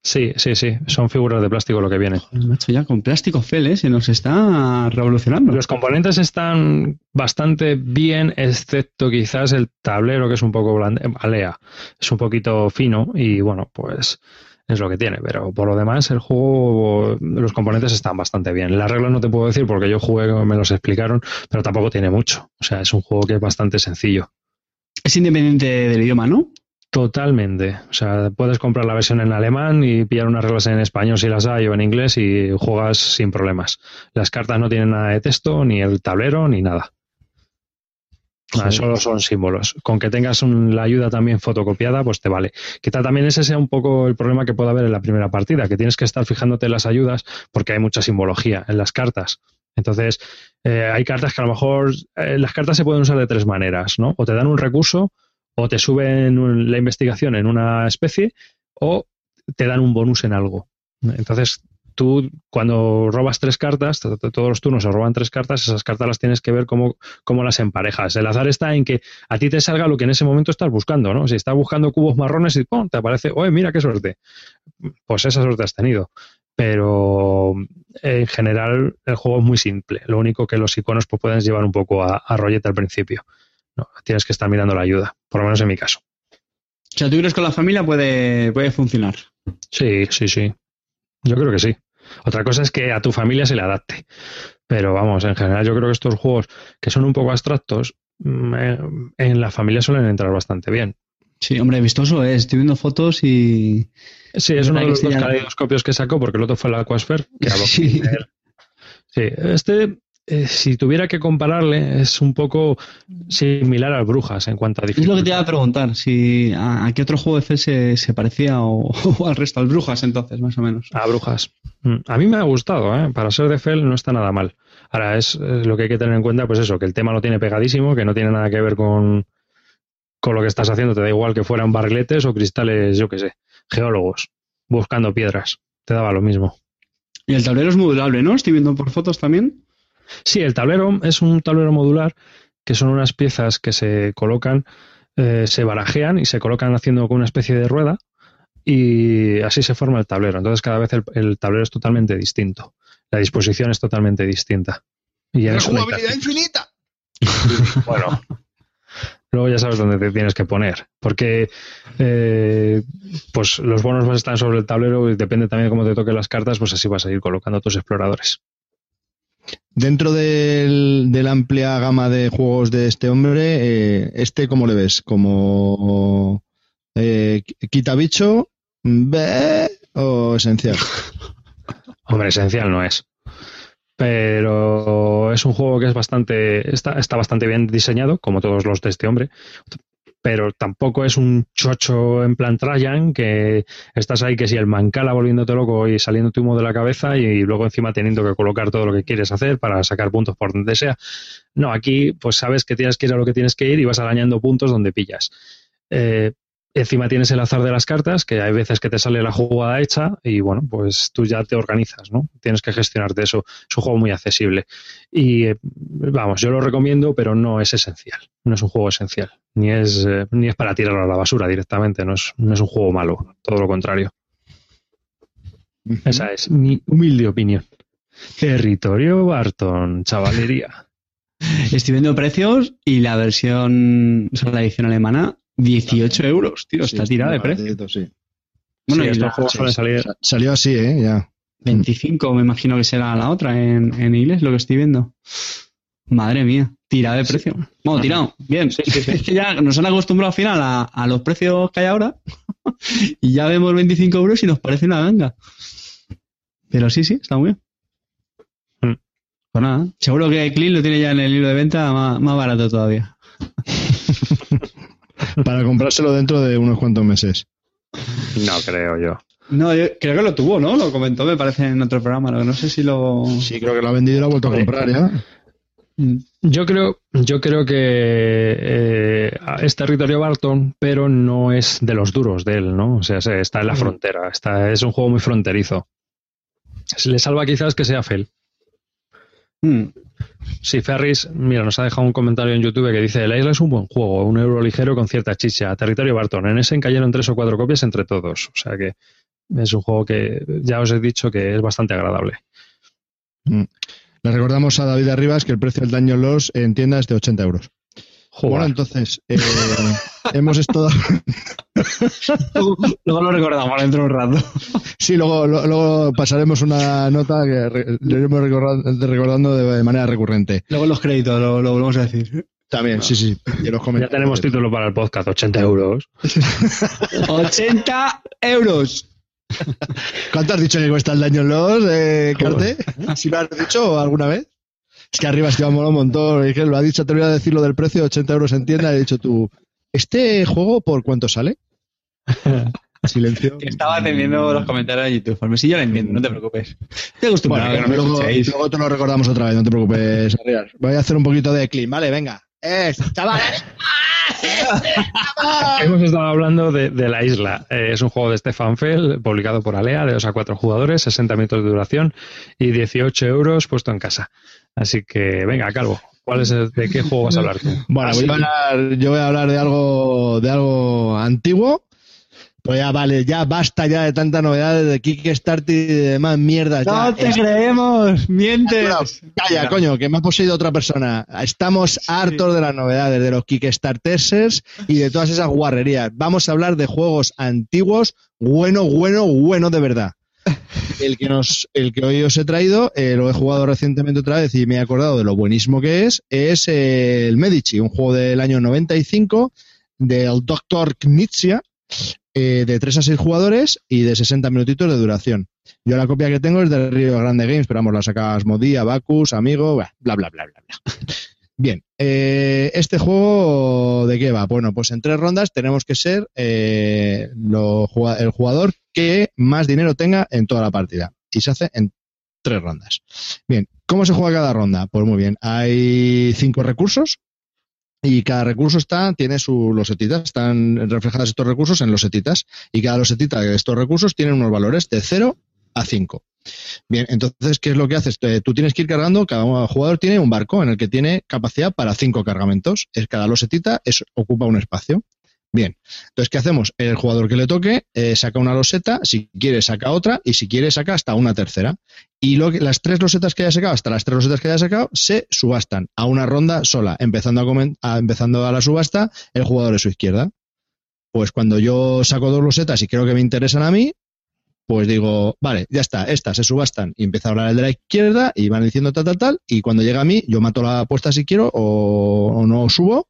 [SPEAKER 1] Sí, sí, sí. Son figuras de plástico lo que viene.
[SPEAKER 2] Joder, macho, ya con plástico Fel, ¿eh? Se nos está revolucionando.
[SPEAKER 1] Los componentes están bastante bien, excepto quizás el tablero, que es un poco blande- alea. Es un poquito fino y bueno, pues es lo que tiene. Pero por lo demás, el juego, los componentes están bastante bien. Las reglas no te puedo decir porque yo jugué, me los explicaron, pero tampoco tiene mucho. O sea, es un juego que es bastante sencillo.
[SPEAKER 2] Es independiente del idioma, ¿no?
[SPEAKER 1] Totalmente. O sea, puedes comprar la versión en alemán y pillar unas reglas en español si las hay o en inglés y juegas sin problemas. Las cartas no tienen nada de texto, ni el tablero, ni nada. Nada, solo son símbolos. Con que tengas un- la ayuda también fotocopiada, pues te vale. Quizá también ese sea un poco el problema que puede haber en la primera partida, que tienes que estar fijándote en las ayudas porque hay mucha simbología en las cartas. Entonces, eh, hay cartas que a lo mejor eh, las cartas se pueden usar de tres maneras, ¿no? O te dan un recurso, o te suben la investigación en una especie, o te dan un bonus en algo. Entonces, tú cuando robas tres cartas, to- to- todos los turnos se roban tres cartas, esas cartas las tienes que ver cómo, cómo las emparejas. El azar está en que a ti te salga lo que en ese momento estás buscando, ¿no? Si estás buscando cubos marrones y ¡pum! te aparece, oye, mira qué suerte. Pues esa suerte has tenido. Pero en general el juego es muy simple. Lo único que los iconos pues, pueden llevar un poco a, a rollete al principio. No, tienes que estar mirando la ayuda, por lo menos en mi caso.
[SPEAKER 2] O sea, ¿tú crees que con la familia puede, puede funcionar?
[SPEAKER 1] Sí, sí, sí. Yo creo que sí. Otra cosa es que a tu familia se le adapte. Pero vamos, en general yo creo que estos juegos que son un poco abstractos, mm, eh, en la familia suelen entrar bastante bien.
[SPEAKER 2] Sí, hombre, vistoso es. Estoy viendo fotos y...
[SPEAKER 1] Sí, es uno de los dos
[SPEAKER 2] ya-
[SPEAKER 1] caleidoscopios que sacó, porque el otro fue el Aquasphere, que [laughs]
[SPEAKER 2] Sí.
[SPEAKER 1] Sí, este, eh, si tuviera que compararle, es un poco similar al Brujas en cuanto a
[SPEAKER 2] Es lo que te iba
[SPEAKER 1] dificultad.
[SPEAKER 2] a preguntar, si a, a qué otro juego de F se, se parecía o, [laughs] o al resto, al Brujas entonces, más o menos.
[SPEAKER 1] A Brujas. Mm, A mí me ha gustado, ¿eh? Para ser de Fel no está nada mal. Ahora, es, es lo que hay que tener en cuenta, pues eso, que el tema lo tiene pegadísimo, que no tiene nada que ver con, con lo que estás haciendo. Te da igual que fueran barriletes o cristales, yo qué sé, geólogos, buscando piedras. Te daba lo mismo.
[SPEAKER 2] Y el tablero es modulable, ¿no? Estoy viendo por fotos también.
[SPEAKER 1] Sí, el tablero es un tablero modular, que son unas piezas que se colocan, eh, se barajean y se colocan haciendo con una especie de rueda y así se forma el tablero. Entonces cada vez el, el tablero es totalmente distinto. La disposición es totalmente distinta. Y que hacer-
[SPEAKER 3] infinita! [laughs]
[SPEAKER 1] bueno, luego ya sabes dónde te tienes que poner. Porque eh, pues los bonos a estar sobre el tablero y depende también de cómo te toquen las cartas, pues así vas a ir colocando tus exploradores.
[SPEAKER 3] Dentro del- de la amplia gama de juegos de este hombre, eh, ¿este cómo le ves? ¿Como eh, quita bicho? ¿Ve? ¿O esencial? [laughs]
[SPEAKER 1] Hombre, esencial no es. Pero es un juego que es bastante. Está, está bastante bien diseñado, como todos los de este hombre. Pero tampoco es un chocho en plan Trajan, que estás ahí que si el mancala volviéndote loco y saliéndote humo de la cabeza y luego encima teniendo que colocar todo lo que quieres hacer para sacar puntos por donde sea. No, aquí pues sabes que tienes que ir a lo que tienes que ir y vas arañando puntos donde pillas. Eh, Encima tienes el azar de las cartas, que hay veces que te sale la jugada hecha y bueno, pues tú ya te organizas, ¿no? Tienes que gestionarte eso. Es un juego muy accesible. Y eh, vamos, yo lo recomiendo, pero no es esencial. No es un juego esencial. Ni es, eh, ni es para tirarlo a la basura directamente. No es, no es un juego malo. Todo lo contrario. Esa es mi humilde opinión. Territorio Barton, chavalería. [laughs]
[SPEAKER 2] Estoy viendo precios y la versión, o sea, la edición alemana, 18 euros, tío,
[SPEAKER 3] Sí,
[SPEAKER 2] está tirada de precio.
[SPEAKER 3] sí.
[SPEAKER 2] Bueno,
[SPEAKER 1] Sí,
[SPEAKER 2] y
[SPEAKER 1] estos juegos suelen salir.
[SPEAKER 3] Sa- Salió así, ¿eh? Ya.
[SPEAKER 2] 25 me imagino que será la otra en, en inglés, lo que estoy viendo. Madre mía, tirada de precio. Bueno, tirado, bien. Es [laughs] que ya nos han acostumbrado al final a, a los precios que hay ahora [laughs] y ya vemos 25 euros y nos parece una ganga. Pero sí, sí, está muy bien.
[SPEAKER 1] Mm.
[SPEAKER 2] Pues nada, seguro que Clean lo tiene ya en el libro de venta más, más barato todavía.
[SPEAKER 3] Para comprárselo dentro de unos cuantos meses.
[SPEAKER 1] No creo yo.
[SPEAKER 2] No, yo creo que lo tuvo, ¿no? Lo comentó, me parece, en otro programa. lo que No sé si lo...
[SPEAKER 3] Sí, creo que lo ha vendido y lo ha vuelto a comprar ya.
[SPEAKER 2] Mm.
[SPEAKER 1] Yo creo, yo creo que eh, es territorio Barton, pero no es de los duros de él, ¿no? O sea, se- está en la
[SPEAKER 2] Mm.
[SPEAKER 1] frontera. Está, es un juego muy fronterizo. Se le salva quizás que sea Fel.
[SPEAKER 2] Mm.
[SPEAKER 1] Sí, Ferris, mira, nos ha dejado un comentario en YouTube que dice: La isla es un buen juego, un euro ligero con cierta chicha. Territorio Barton. En ese cayeron tres o cuatro copias entre todos. O sea que es un juego que ya os he dicho que es bastante agradable.
[SPEAKER 3] Le recordamos a David Arribas que el precio del daño los en tienda es de 80 euros.
[SPEAKER 1] Joder.
[SPEAKER 3] Bueno, entonces, eh, [laughs] hemos estado. [laughs]
[SPEAKER 2] Luego lo recordamos dentro de un rato. [laughs]
[SPEAKER 3] Sí, luego, lo- luego pasaremos una nota que le iremos recordando, de manera recurrente.
[SPEAKER 2] Luego los créditos lo, lo volvemos a decir.
[SPEAKER 3] También, sí, sí. Y los
[SPEAKER 1] Ya tenemos título para el podcast, 80 euros. [laughs]
[SPEAKER 2] 80 euros.
[SPEAKER 3] ¿Cuánto has dicho que cuesta el daño en los, eh, Carte? ¿Sí lo has dicho alguna vez? Es que arriba es que va a molar un montón. Es que lo ha dicho, te voy a decir lo del precio, 80 euros en tienda. He dicho tú, ¿este juego por cuánto sale? [laughs] Silencio.
[SPEAKER 4] Que estaba atendiendo los comentarios de YouTube. Pues sí, yo lo entiendo, no te preocupes. Acostumbrado
[SPEAKER 3] Bueno,
[SPEAKER 4] a que no me
[SPEAKER 3] luego, luego te lo recordamos otra vez, no te preocupes, Arrias. Voy a hacer un poquito de clean, ¿vale? Venga. ¡Eh, chavales! [laughs]
[SPEAKER 1] Hemos estado hablando de, de La Isla. Eh, es un juego de Stefan Fell, publicado por Alea, de 2 a 4 jugadores, 60 minutos de duración y 18 euros puesto en casa. Así que, venga, Calvo, ¿cuál es el- ¿de qué juego vas a hablar tú?
[SPEAKER 3] Bueno, voy a hablar, yo voy a hablar de algo, de algo antiguo. Pues ya vale, ya basta ya de tantas novedades de Kickstarter y de demás mierdas. ya.
[SPEAKER 2] No te
[SPEAKER 3] Es-
[SPEAKER 2] creemos, mientes.
[SPEAKER 3] Bueno, Calla, coño, que me ha poseído otra persona. Estamos hartos de las novedades, de los Kickstarters y de todas esas guarrerías. Vamos a hablar de juegos antiguos, bueno, bueno, bueno de verdad. El que nos, el que hoy os he traído, eh, lo he jugado recientemente otra vez y me he acordado de lo buenísimo que es, es eh, el Medici, un juego del año 95 del Dr. Knizia, eh, de 3 a 6 jugadores y de 60 minutitos de duración. Yo la copia que tengo es de Río Grande Games, pero vamos, la sacas Asmodee, Abacus, Amigo, bla, bla, bla, bla, bla. [laughs] Bien, eh, este juego, ¿de qué va? Bueno, pues en tres rondas tenemos que ser eh, el jugador que más dinero tenga en toda la partida. Y se hace en tres rondas. Bien, ¿cómo se juega cada ronda? Pues muy bien, hay cinco recursos y cada recurso está, tiene sus losetitas, están reflejadas estos recursos en losetitas y cada losetita de estos recursos tiene unos valores de 0 a 5. Bien, entonces, ¿qué es lo que haces? Te- Tú tienes que ir cargando, cada jugador tiene un barco en el que tiene capacidad para cinco cargamentos. Es cada losetita ocupa un espacio. Bien, entonces, ¿qué hacemos? El jugador que le toque eh, saca una loseta, si quiere saca otra y si quiere saca hasta una tercera. Y las tres losetas que haya sacado, hasta las tres losetas que haya sacado, se subastan a una ronda sola, empezando a, a- empezando a la subasta el jugador de su izquierda. Pues cuando yo saco dos losetas y creo que me interesan a mí, pues digo, vale, ya está, estas se subastan y empieza a hablar el de la izquierda y van diciendo tal, tal, tal, y cuando llega a mí, yo mato la apuesta si quiero o, o no subo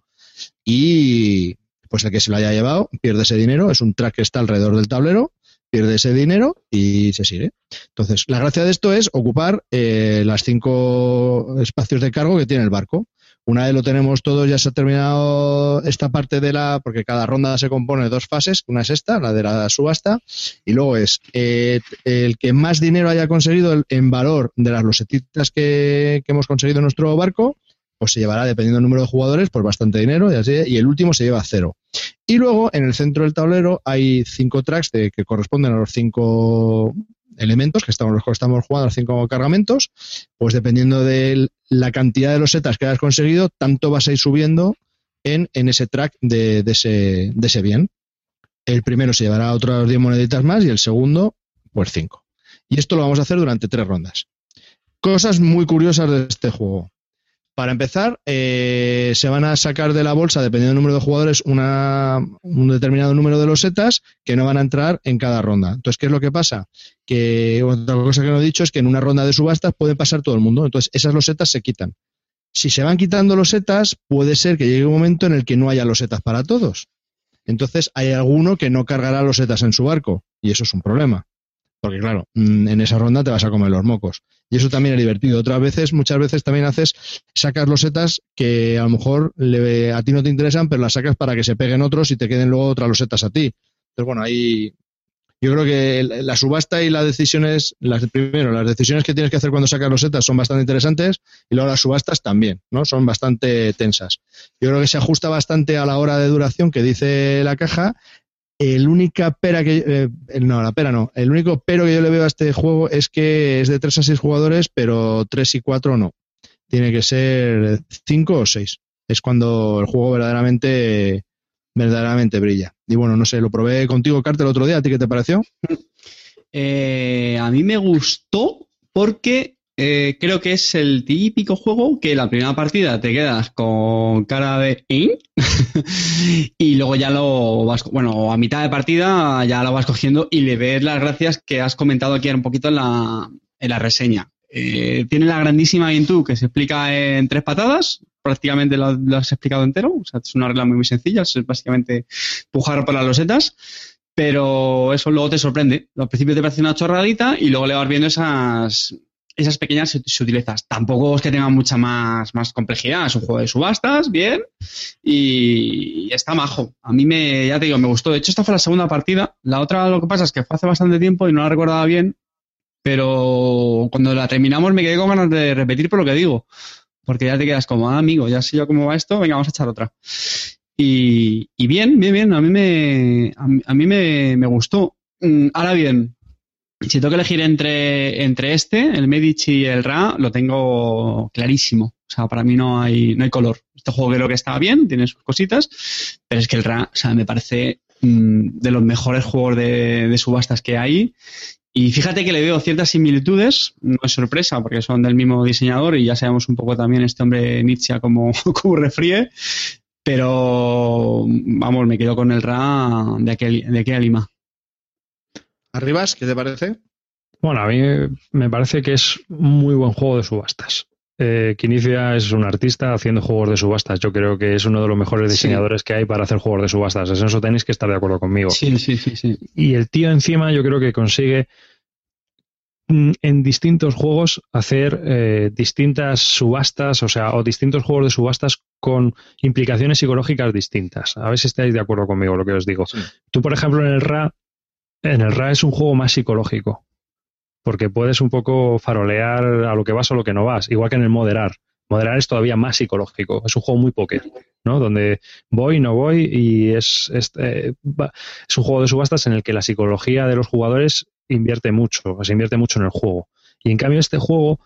[SPEAKER 3] y pues el que se lo haya llevado pierde ese dinero, es un track que está alrededor del tablero, pierde ese dinero y se sigue. Entonces, la gracia de esto es ocupar eh, las cinco espacios de cargo que tiene el barco. Una vez lo tenemos todo, ya se ha terminado esta parte de la, porque cada ronda se compone de dos fases, una es esta, la de la subasta, y luego es eh, el que más dinero haya conseguido en valor de las losetitas que, que hemos conseguido en nuestro barco, pues se llevará, dependiendo del número de jugadores, pues bastante dinero y así, y el último se lleva cero. Y luego, en el centro del tablero, hay cinco tracks de, que corresponden a los cinco elementos que estamos, los estamos jugando, los cinco cargamentos, pues dependiendo de la cantidad de losetas que hayas conseguido, tanto vas a ir subiendo en, ese track de, de ese, de ese bien. El primero se llevará otras 10 moneditas más y el segundo, pues 5. Y esto lo vamos a hacer durante tres rondas. Cosas muy curiosas de este juego. Para empezar, eh, se van a sacar de la bolsa, dependiendo del número de jugadores, una, un determinado número de losetas que no van a entrar en cada ronda. Entonces, ¿qué es lo que pasa? Que otra cosa que no he dicho es que en una ronda de subastas puede pasar todo el mundo. Entonces, esas losetas se quitan. Si se van quitando losetas, puede ser que llegue un momento en el que no haya losetas para todos. Entonces, hay alguno que no cargará losetas en su barco. Y eso es un problema. Porque, claro, mm, en esa ronda te vas a comer los mocos. Y eso también es divertido. Otras veces, muchas veces también haces, sacas losetas que a lo mejor le- a ti no te interesan, pero las sacas para que se peguen otros y te queden luego otras losetas a ti. Entonces, bueno, ahí yo creo que la subasta y las decisiones, las, primero, las decisiones que tienes que hacer cuando sacas losetas son bastante interesantes y luego las subastas también, ¿no? Son bastante tensas. Yo creo que se ajusta bastante a la hora de duración que dice la caja. El única pera que eh, no, la pera no. El único pero que yo le veo a este juego es que es de 3 a 6 jugadores, pero 3 y 4 no. Tiene que ser 5 o 6. Es cuando el juego verdaderamente verdaderamente brilla. Y bueno, no sé, lo probé contigo, Carter, el otro día. ¿A ti qué te pareció?
[SPEAKER 2] Eh, a mí me gustó porque eh, creo que es el típico juego que la primera partida te quedas con cara de ¿eh? [laughs] y luego ya lo vas, bueno, a mitad de partida ya lo vas cogiendo y le ves las gracias que has comentado aquí un poquito en la, en la reseña. eh, tiene la grandísima virtud que se explica en tres patadas, prácticamente lo, lo has explicado entero, o sea, es una regla muy, muy sencilla, es básicamente pujar por las losetas, pero eso luego te sorprende. Al principio te parece una chorradita y luego le vas viendo esas, esas pequeñas sut- sutilezas. Tampoco es que tenga mucha más, más complejidad, es un juego de subastas, bien, y está majo. A mí me, ya te digo, me gustó. De hecho, esta fue la segunda partida. La otra lo que pasa es que fue hace bastante tiempo y no la recordaba bien, pero cuando la terminamos me quedé con ganas de repetir por lo que digo. Porque ya te quedas como, ah, amigo, ya sé yo cómo va esto, venga, vamos a echar otra. Y, y bien, bien, bien, a mí me, a a mí me, me gustó. Mm, Ahora bien, si tengo que elegir entre, entre este, el Medici y el Ra, lo tengo clarísimo. O sea, para mí no hay, no hay color. Este juego creo que está bien, tiene sus cositas, pero es que el Ra, o sea, me parece mm, de los mejores juegos de, de subastas que hay. Y fíjate que le veo ciertas similitudes, no es sorpresa porque son del mismo diseñador y ya sabemos un poco también este hombre Nietzsche como, [laughs] como refríe, pero vamos, me quedo con el Ra de aquel, de aquella Lima.
[SPEAKER 3] Arribas, ¿qué te parece?
[SPEAKER 1] Bueno, a mí me parece que es muy buen juego de subastas. Eh, Quinicia es un artista haciendo juegos de subastas. Yo creo que es uno de los mejores
[SPEAKER 2] Sí.
[SPEAKER 1] diseñadores que hay para hacer juegos de subastas. En eso tenéis que estar de acuerdo conmigo.
[SPEAKER 2] Sí, sí, sí, sí.
[SPEAKER 1] Y el tío encima yo creo que consigue mm, en distintos juegos hacer eh, distintas subastas, o sea, o distintos juegos de subastas con implicaciones psicológicas distintas. A ver si estáis de acuerdo conmigo lo que os digo.
[SPEAKER 3] Sí.
[SPEAKER 1] Tú, por ejemplo, en el RA, en el RA es un juego más psicológico, porque puedes un poco farolear a lo que vas o lo que no vas, igual que en el moderar. Moderar es todavía más psicológico, es un juego muy póker, ¿no? Donde voy, no voy y es, es, eh, es un juego de subastas en el que la psicología de los jugadores invierte mucho, se invierte mucho en el juego. Y en cambio este juego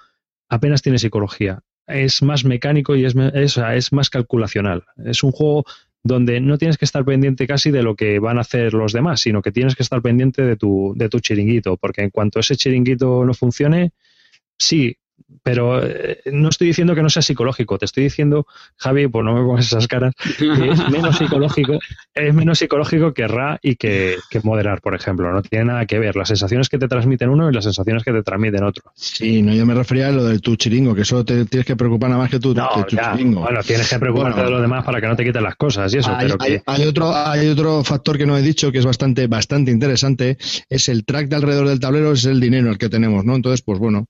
[SPEAKER 1] apenas tiene psicología, es más mecánico y es, es, es más calculacional. Es un juego donde no tienes que estar pendiente casi de lo que van a hacer los demás, sino que tienes que estar pendiente de tu, de tu chiringuito, porque en cuanto ese chiringuito no funcione, sí, pero eh, no estoy diciendo que no sea psicológico, te estoy diciendo, Javi, pues no me pongas esas caras, que es menos psicológico, es menos psicológico que Ra y que, que moderar, por ejemplo. No tiene nada que ver las sensaciones que te transmiten uno y las sensaciones que te transmiten otro.
[SPEAKER 3] Sí, no, yo me refería a lo del tu chiringo, que solo te tienes que preocupar nada más que tu,
[SPEAKER 1] No,
[SPEAKER 3] que tu
[SPEAKER 1] ya,
[SPEAKER 3] chiringo.
[SPEAKER 1] bueno, tienes que preocuparte
[SPEAKER 3] Bueno.
[SPEAKER 1] de los demás para que no te quiten las cosas y eso,
[SPEAKER 3] hay,
[SPEAKER 1] pero
[SPEAKER 3] hay-
[SPEAKER 1] que
[SPEAKER 3] hay otro, hay otro factor que no he dicho que es bastante, bastante interesante, es el track de alrededor del tablero, es el dinero el que tenemos, ¿no? Entonces, pues bueno,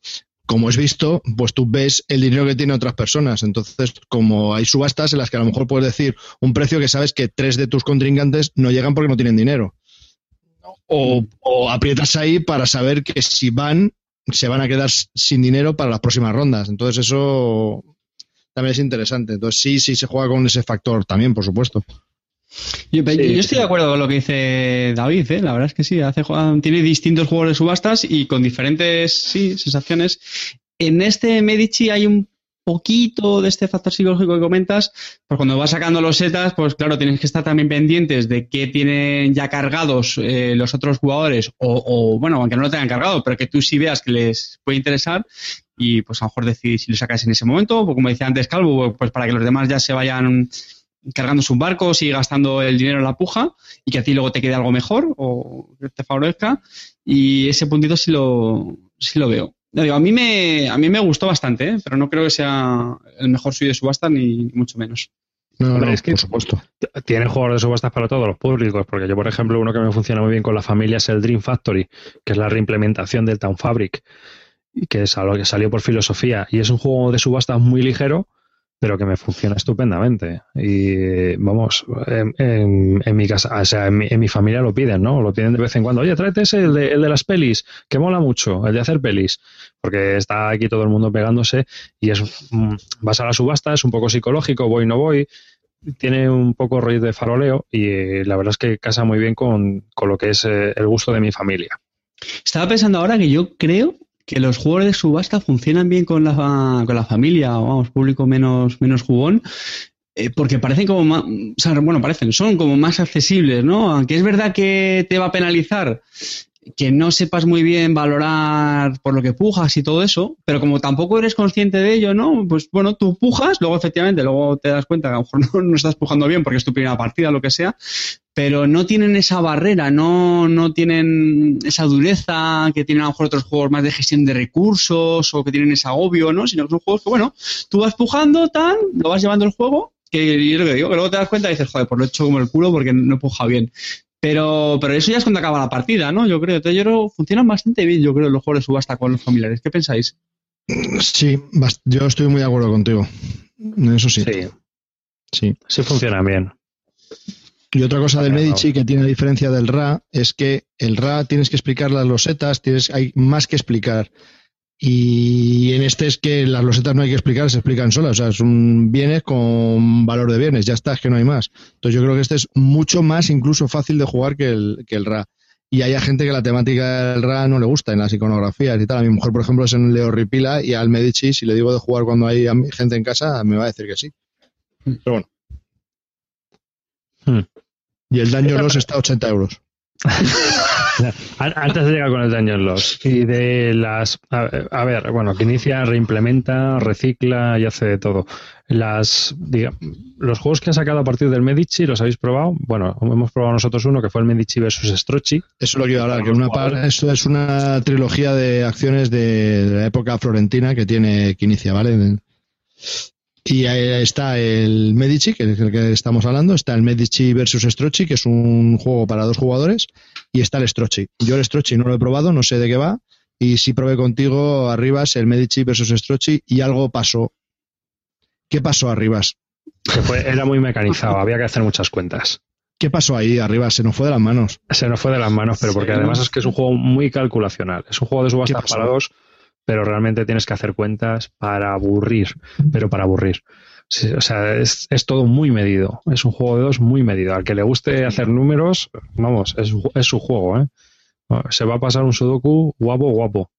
[SPEAKER 3] como es visto, pues tú ves el dinero que tienen otras personas. Entonces, como hay subastas en las que a lo mejor puedes decir un precio que sabes que tres de tus contrincantes no llegan porque no tienen dinero. O, o aprietas ahí para saber que si van, se van a quedar sin dinero para las próximas rondas. Entonces, eso también es interesante. Entonces, sí, sí se juega con ese factor también, por supuesto.
[SPEAKER 2] Yo, estoy de acuerdo con lo que dice David, ¿eh? la verdad es que sí, hace, tiene distintos juegos de subastas y con diferentes sí, sensaciones. En este Medici hay un poquito de este factor psicológico que comentas, pues cuando vas sacando los setas, pues claro, tienes que estar también pendientes de qué tienen ya cargados eh, los otros jugadores, o, o, bueno, aunque no lo tengan cargado, pero que tú sí veas que les puede interesar y pues a lo mejor decidir si lo sacas en ese momento, o como decía antes Calvo, pues para que los demás ya se vayan cargando sus barcos y gastando el dinero en la puja y que a ti luego te quede algo mejor o que te favorezca y ese puntito sí lo, sí lo veo. Ya digo, a mí me a mí me gustó bastante, ¿eh? pero no creo que sea el mejor suyo de subasta ni, ni mucho menos.
[SPEAKER 3] No, no,
[SPEAKER 1] es que-
[SPEAKER 3] por supuesto.
[SPEAKER 1] tiene juegos de subastas para todos los públicos, porque yo, por ejemplo, uno que me funciona muy bien con la familia es el Dream Factory, que es la reimplementación del Town Fabric, y que es algo que salió por filosofía, y es un juego de subastas muy ligero, pero que me funciona estupendamente. Y vamos, en, mi casa, o sea, en mi, en mi familia lo piden, ¿no? Lo piden de vez en cuando. Oye, tráete ese, el de, el de las pelis, que mola mucho, el de hacer pelis, porque está aquí todo el mundo pegándose y es, mm, vas a la subasta, es un poco psicológico, voy, no voy, tiene un poco rollo de faroleo y eh, la verdad es que casa muy bien con, con lo que es eh, el gusto de mi familia.
[SPEAKER 2] Estaba pensando ahora que yo creo que los juegos de subasta funcionan bien con la, con la familia o vamos, público menos, menos jugón. eh, porque parecen como más, o sea, bueno, parecen, son como más accesibles, ¿no? Aunque es verdad que te va a penalizar que no sepas muy bien valorar por lo que pujas y todo eso, pero como tampoco eres consciente de ello, ¿no? Pues bueno, tú pujas, luego efectivamente, luego te das cuenta que a lo mejor [laughs] no, estás pujando bien porque es tu primera partida, lo que sea, pero no tienen esa barrera, no, no tienen esa dureza que tienen a lo mejor otros juegos más de gestión de recursos o que tienen ese agobio, ¿no? Sino que son juegos que, bueno, tú vas pujando, tan, lo vas llevando el juego, que yo lo que digo, que luego te das cuenta y dices, joder, pues lo he hecho como el culo porque no he bien. Pero, pero eso ya es cuando acaba la partida, ¿no? Yo creo. Entonces, yo creo funcionan bastante bien, yo creo, los juegos de subasta con los familiares. ¿Qué pensáis?
[SPEAKER 3] Sí, yo estoy muy de acuerdo contigo. En Eso sí.
[SPEAKER 1] Sí,
[SPEAKER 3] sí.
[SPEAKER 1] sí funcionan bien.
[SPEAKER 3] Y otra cosa del. Medici que tiene diferencia del RA es que el RA tienes que explicar las losetas, tienes, hay más que explicar. Y en este es que las losetas no hay que explicar, se explican solas. O sea, es un bienes con valor de bienes, ya está, es que no hay más. Entonces yo creo que este es mucho más incluso fácil de jugar que el, que el RA. Y hay gente que la temática del RA no le gusta en las iconografías y tal. A mi mujer, por ejemplo, es en Leo Ripila y al Medici, si le digo de jugar cuando hay gente en casa, me va a decir que sí. Pero bueno.
[SPEAKER 1] Hmm.
[SPEAKER 3] Y el daño los está a 80 euros. [laughs]
[SPEAKER 1] An- Antes de llegar con el Dungeon Lost y de las. A, a ver, bueno, que inicia, reimplementa, recicla y hace de todo. Las, diga- los juegos que han sacado a partir del Medici, ¿los habéis probado? Bueno, hemos probado nosotros uno que fue el Medici versus Strochi.
[SPEAKER 3] Eso es lo a hablar, que una par, esto es una trilogía de acciones de, de la época florentina que tiene que inicia, ¿vale? Y ahí está el Medici, que es el que estamos hablando, está el Medici versus Strocci, que es un juego para dos jugadores, y está el Strocci. Yo el Strocci no lo he probado, no sé de qué va, y sí probé contigo Arribas el Medici versus Strocci y algo pasó. ¿Qué pasó Arribas?
[SPEAKER 1] Que fue, era muy mecanizado, había que hacer muchas cuentas.
[SPEAKER 3] ¿Qué pasó ahí Arribas? Se nos fue de las manos.
[SPEAKER 1] Se nos fue de las manos, pero porque
[SPEAKER 2] Sí.
[SPEAKER 1] además es que es un juego muy calculacional. Es un juego de
[SPEAKER 3] ¿Qué
[SPEAKER 1] subastas para dos, pero realmente tienes que hacer cuentas para aburrir, pero para aburrir. Sí, o sea, es, es todo muy medido. Es un juego de dos muy medido. Al que le guste hacer números, vamos, es, su- es su juego, ¿eh? Se va a pasar un sudoku guapo, guapo.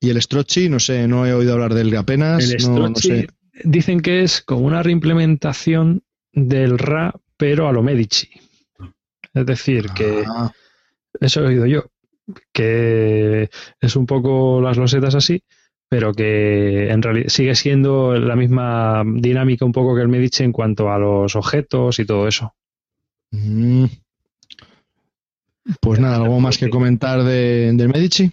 [SPEAKER 3] Y el Strocci, no sé, no he oído hablar de él apenas.
[SPEAKER 1] El
[SPEAKER 3] no- no
[SPEAKER 1] Strozzi
[SPEAKER 3] sé.
[SPEAKER 1] dicen que es como una reimplementación del RA, pero a lo Medici. Es decir, que
[SPEAKER 3] Ah,
[SPEAKER 1] eso he oído yo, que es un poco las losetas así, pero que en realidad sigue siendo la misma dinámica un poco que el Medici en cuanto a los objetos y todo eso.
[SPEAKER 3] mm. Pues nada, ¿algo más que comentar de, del Medici?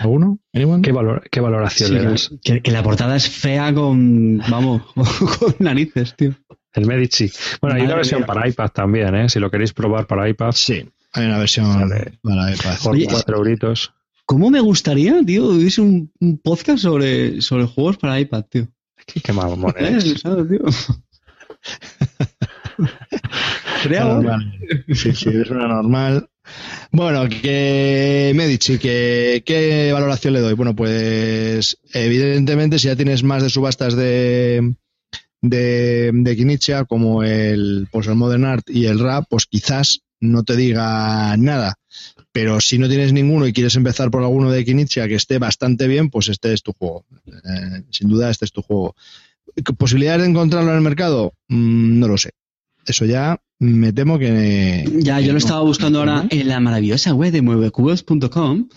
[SPEAKER 3] ¿Alguno? ¿Anyone?
[SPEAKER 1] ¿Qué, valor, qué valoración
[SPEAKER 2] Sí,
[SPEAKER 1] le das?
[SPEAKER 2] que, que la portada es fea con, vamos, [laughs] con narices, tío.
[SPEAKER 1] El Medici. Bueno, hay una versión
[SPEAKER 2] mía.
[SPEAKER 1] para iPad también, ¿eh? Si lo queréis probar para iPad,
[SPEAKER 3] Sí, hay una versión
[SPEAKER 1] Vale.
[SPEAKER 3] para iPad.
[SPEAKER 1] por
[SPEAKER 2] Oye,
[SPEAKER 1] cuatro euritos.
[SPEAKER 2] ¿Cómo me gustaría, tío, hubiese un, un podcast sobre, sobre juegos para iPad, tío?
[SPEAKER 1] Qué, mamón [laughs]
[SPEAKER 2] ¿Eh?
[SPEAKER 1] eres.
[SPEAKER 2] ¿Sabes, tío? Sería guay.
[SPEAKER 3] Normal. Sí, sí, es una normal. Bueno, que Medici, que, ¿qué valoración le doy? Bueno, pues evidentemente si ya tienes más de subastas de, de, de Kinichia, como el, pues el Modern Art y el Rap, pues quizás no te diga nada. Pero si no tienes ninguno y quieres empezar por alguno de Kinichia que esté bastante bien, pues este es tu juego. Eh, sin duda, este es tu juego. ¿Posibilidades de encontrarlo en el mercado? Mm, no lo sé. Eso ya me temo que.
[SPEAKER 2] Ya,
[SPEAKER 3] que
[SPEAKER 2] yo lo estaba buscando ahora en la maravillosa web de muevecubos.com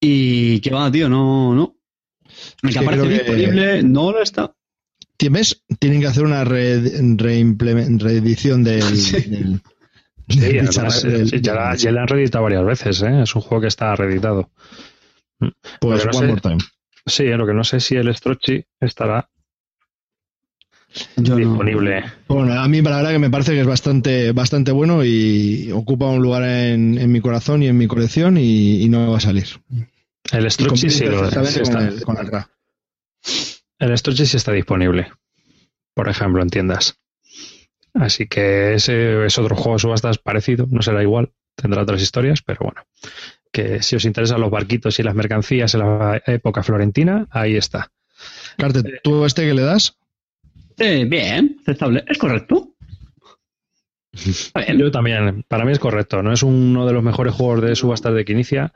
[SPEAKER 2] y que va, tío, no, no. Me
[SPEAKER 3] Es
[SPEAKER 2] que aparece
[SPEAKER 3] que-
[SPEAKER 2] disponible, no lo está.
[SPEAKER 3] ¿Ves? Tienen que hacer una re- reedición del. [laughs]
[SPEAKER 2] Sí.
[SPEAKER 3] del-
[SPEAKER 1] Sí, además,
[SPEAKER 3] del-
[SPEAKER 1] sí, ya, la, ya la han reeditado varias veces, ¿eh? Es un juego que está reeditado.
[SPEAKER 3] Pues
[SPEAKER 1] pero no
[SPEAKER 3] one
[SPEAKER 1] sé.
[SPEAKER 3] more time.
[SPEAKER 1] Sí, lo que no sé si el Strocci estará
[SPEAKER 2] Yo no.
[SPEAKER 1] disponible.
[SPEAKER 3] Bueno, a mí la verdad que me parece que es bastante, bastante bueno y ocupa un lugar en, en mi corazón y en mi colección y, y no va a salir.
[SPEAKER 1] El
[SPEAKER 3] compite
[SPEAKER 1] sí, lo- sí
[SPEAKER 3] con
[SPEAKER 1] está.
[SPEAKER 3] el- con el.
[SPEAKER 1] El Strocci sí está disponible, por ejemplo, en tiendas. Así que ese es otro juego de subastas parecido, no será igual, tendrá otras historias, pero bueno. Que si os interesan los barquitos y las mercancías en la época florentina, ahí está.
[SPEAKER 3] Carte, ¿tú este que le das?
[SPEAKER 2] Eh, bien, aceptable. Es correcto. Bien. [laughs]
[SPEAKER 1] Yo también, para mí es correcto, no es uno de los mejores juegos de subastas de Quinicia.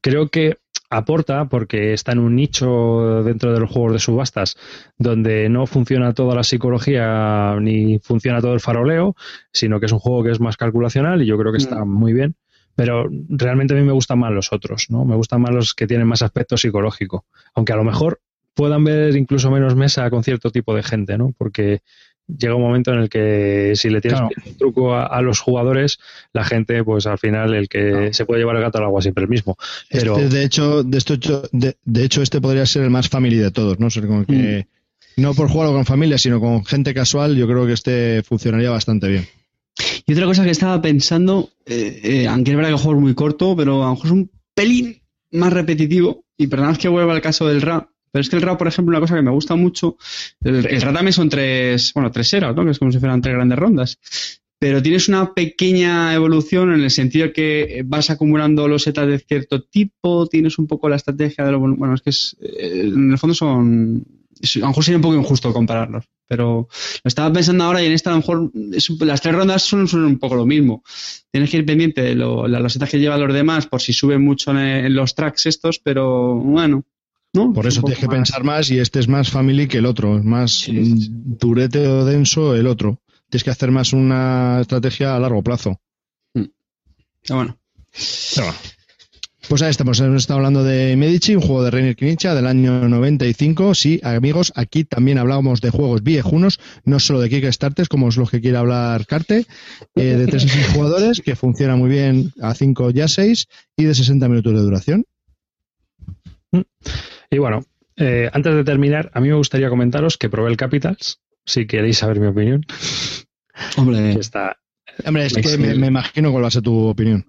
[SPEAKER 1] Creo que aporta porque está en un nicho dentro de los juegos de subastas donde no funciona toda la psicología ni funciona todo el faroleo, sino que es un juego que es más calculacional y yo creo que está muy bien. Pero realmente a mí me gustan más los otros, ¿no? Me gustan más los que tienen más aspecto psicológico. Aunque a lo mejor puedan ver incluso menos mesa con cierto tipo de gente, ¿no? Porque llega un momento en el que si le tienes
[SPEAKER 3] Claro.
[SPEAKER 1] un truco a, a los jugadores, la gente, pues al final el que se puede llevar el gato al agua siempre el mismo. Pero
[SPEAKER 3] Este, de hecho, de, esto, de, de hecho, este podría ser el más family de todos, ¿no? O sea, como que, no por jugarlo con familia, sino con gente casual, yo creo que este funcionaría bastante bien.
[SPEAKER 2] Y otra cosa que estaba pensando, eh, eh, aunque es verdad que el juego es muy corto, pero a lo mejor es un pelín más repetitivo. Y perdonad que vuelva al caso del RA. Pero es que el RA, por ejemplo, una cosa que me gusta mucho, el, el RA también son tres, bueno, tres eras, ¿no? Que es como si fueran tres grandes rondas. Pero tienes una pequeña evolución en el sentido que vas acumulando los setas de cierto tipo, tienes un poco la estrategia de lo bueno, es que es, eh, en el fondo son, a lo mejor sería un poco injusto compararlos, pero lo estaba pensando ahora y en esta a lo mejor las tres rondas son, son un poco lo mismo. Tienes que ir pendiente de lo- las losetas que llevan los demás por si suben mucho en los tracks estos, pero bueno. ¿No?
[SPEAKER 3] Por
[SPEAKER 2] Es
[SPEAKER 3] eso tienes que
[SPEAKER 2] más-
[SPEAKER 3] pensar más y este es más family que el otro, es más
[SPEAKER 2] Sí, sí, sí.
[SPEAKER 3] mm, durete o denso el otro. Tienes que hacer más una estrategia a largo plazo.
[SPEAKER 2] Pero bueno.
[SPEAKER 3] Pero bueno. Pues ahí estamos, hemos estado hablando de Medici, un juego de Reiner Knizia del año 95. Sí, amigos, aquí también hablábamos de juegos viejunos, no solo de Kickstarters, como es los que quiere hablar Carte, eh, de 3 a 6 jugadores, que funciona muy bien a 5 y a 6, y de 60 minutos de duración.
[SPEAKER 1] Y bueno, eh, antes de terminar, a mí me gustaría comentaros que probé el Capitals, si queréis saber mi opinión.
[SPEAKER 2] Hombre,
[SPEAKER 1] está,
[SPEAKER 3] Hombre, es que me, me imagino cuál va a ser tu opinión.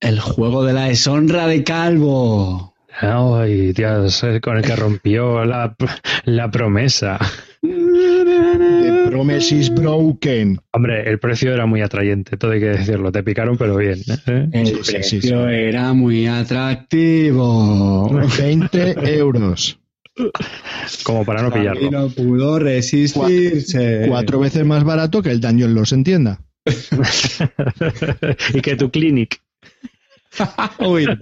[SPEAKER 2] el juego de la deshonra de Calvo.
[SPEAKER 1] ay, Dios, eh, con el que rompió la, la promesa. [laughs]
[SPEAKER 3] The promise is broken.
[SPEAKER 1] Hombre, el precio era muy atrayente, todo hay que decirlo. Te picaron, pero bien. ¿eh?
[SPEAKER 2] El
[SPEAKER 3] Sí,
[SPEAKER 2] precio
[SPEAKER 3] sí, sí.
[SPEAKER 2] era muy atractivo.
[SPEAKER 3] 20 euros.
[SPEAKER 1] Como para no
[SPEAKER 2] Y
[SPEAKER 1] pillarlo.
[SPEAKER 2] no pudo resistirse.
[SPEAKER 3] Cuatro veces más barato que el Dungeon Los en tienda. [laughs]
[SPEAKER 1] y que tu clinic. [laughs]
[SPEAKER 2] Uy, [laughs]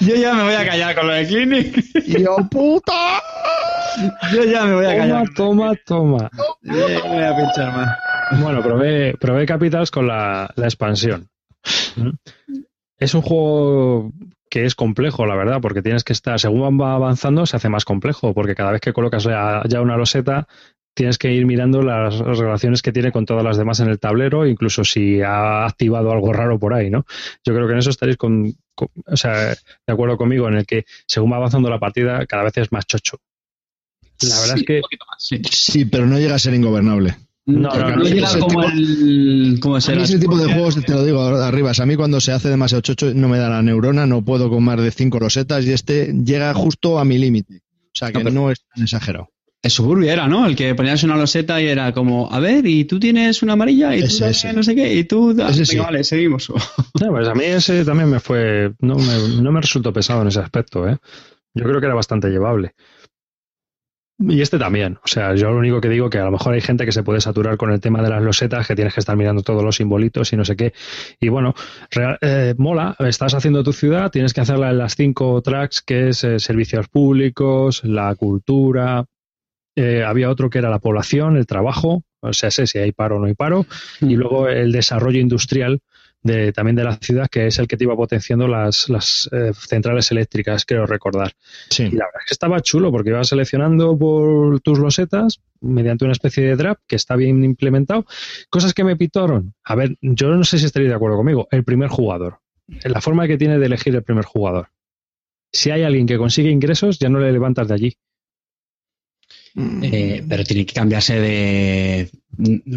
[SPEAKER 2] Yo ya me voy a callar con lo de Clinic.
[SPEAKER 3] ¡Yo puta!
[SPEAKER 2] Yo ya me voy a
[SPEAKER 1] Toma,
[SPEAKER 2] callar.
[SPEAKER 1] toma, toma.
[SPEAKER 2] Ya me voy a pinchar más.
[SPEAKER 1] Bueno, probé, probé Capitals con la, la expansión. Es un juego que es complejo, la verdad, porque tienes que estar, según va avanzando, se hace más complejo, porque cada vez que colocas ya, ya una loseta, tienes que ir mirando las, las relaciones que tiene con todas las demás en el tablero, incluso si ha activado algo raro por ahí, ¿no? Yo creo que en eso estaréis con, con- o sea, de acuerdo conmigo, en el que según va avanzando la partida, cada vez es más chocho. La verdad
[SPEAKER 2] Sí,
[SPEAKER 1] es que
[SPEAKER 2] más, sí.
[SPEAKER 3] Sí, pero no llega a ser ingobernable.
[SPEAKER 1] No,
[SPEAKER 2] Porque
[SPEAKER 1] no,
[SPEAKER 2] no,
[SPEAKER 1] no,
[SPEAKER 2] llega
[SPEAKER 3] ese
[SPEAKER 2] como
[SPEAKER 3] tipo-
[SPEAKER 2] el. ¿Cómo
[SPEAKER 3] A
[SPEAKER 2] se
[SPEAKER 3] mí ese tipo de juegos, te lo digo arriba, a mí cuando se hace demasiado chocho no me da la neurona, no puedo con más de cinco losetas y este llega justo a mi límite. O sea que
[SPEAKER 2] No, pero-
[SPEAKER 3] no es tan exagerado.
[SPEAKER 2] El suburbio era, ¿no? El que ponías una loseta y era como, a ver, y tú tienes una amarilla y tú
[SPEAKER 3] Ese,
[SPEAKER 2] no sé qué, y tú. ah,
[SPEAKER 3] Ese
[SPEAKER 2] venga,
[SPEAKER 3] sí.
[SPEAKER 2] vale, seguimos. [laughs]
[SPEAKER 1] No, pues a mí ese también me fue, no me, no me resultó pesado en ese aspecto, ¿eh? Yo creo que era bastante llevable. Y este también. O sea, yo lo único que digo que a lo mejor hay gente que se puede saturar con el tema de las losetas, que tienes que estar mirando todos los simbolitos y no sé qué. Y bueno, real- eh, mola, estás haciendo tu ciudad, tienes que hacerla en las cinco tracks, que es eh, servicios públicos, la cultura. Eh, había otro que era la población, el trabajo, o sea, sé si hay paro o no hay paro. Y luego el desarrollo industrial, de, también de la ciudad, que es el que te iba potenciando las, las eh, centrales eléctricas, creo recordar.
[SPEAKER 3] Sí.
[SPEAKER 1] Y la verdad es que estaba chulo porque ibas seleccionando por tus losetas mediante una especie de drap que está bien implementado. Cosas que me pitaron. A ver, yo no sé si estaréis de acuerdo conmigo. El primer jugador. La forma que tiene de elegir el primer jugador. Si hay alguien que consigue ingresos, ya no le levantas de allí.
[SPEAKER 2] Eh, pero tiene que cambiarse de.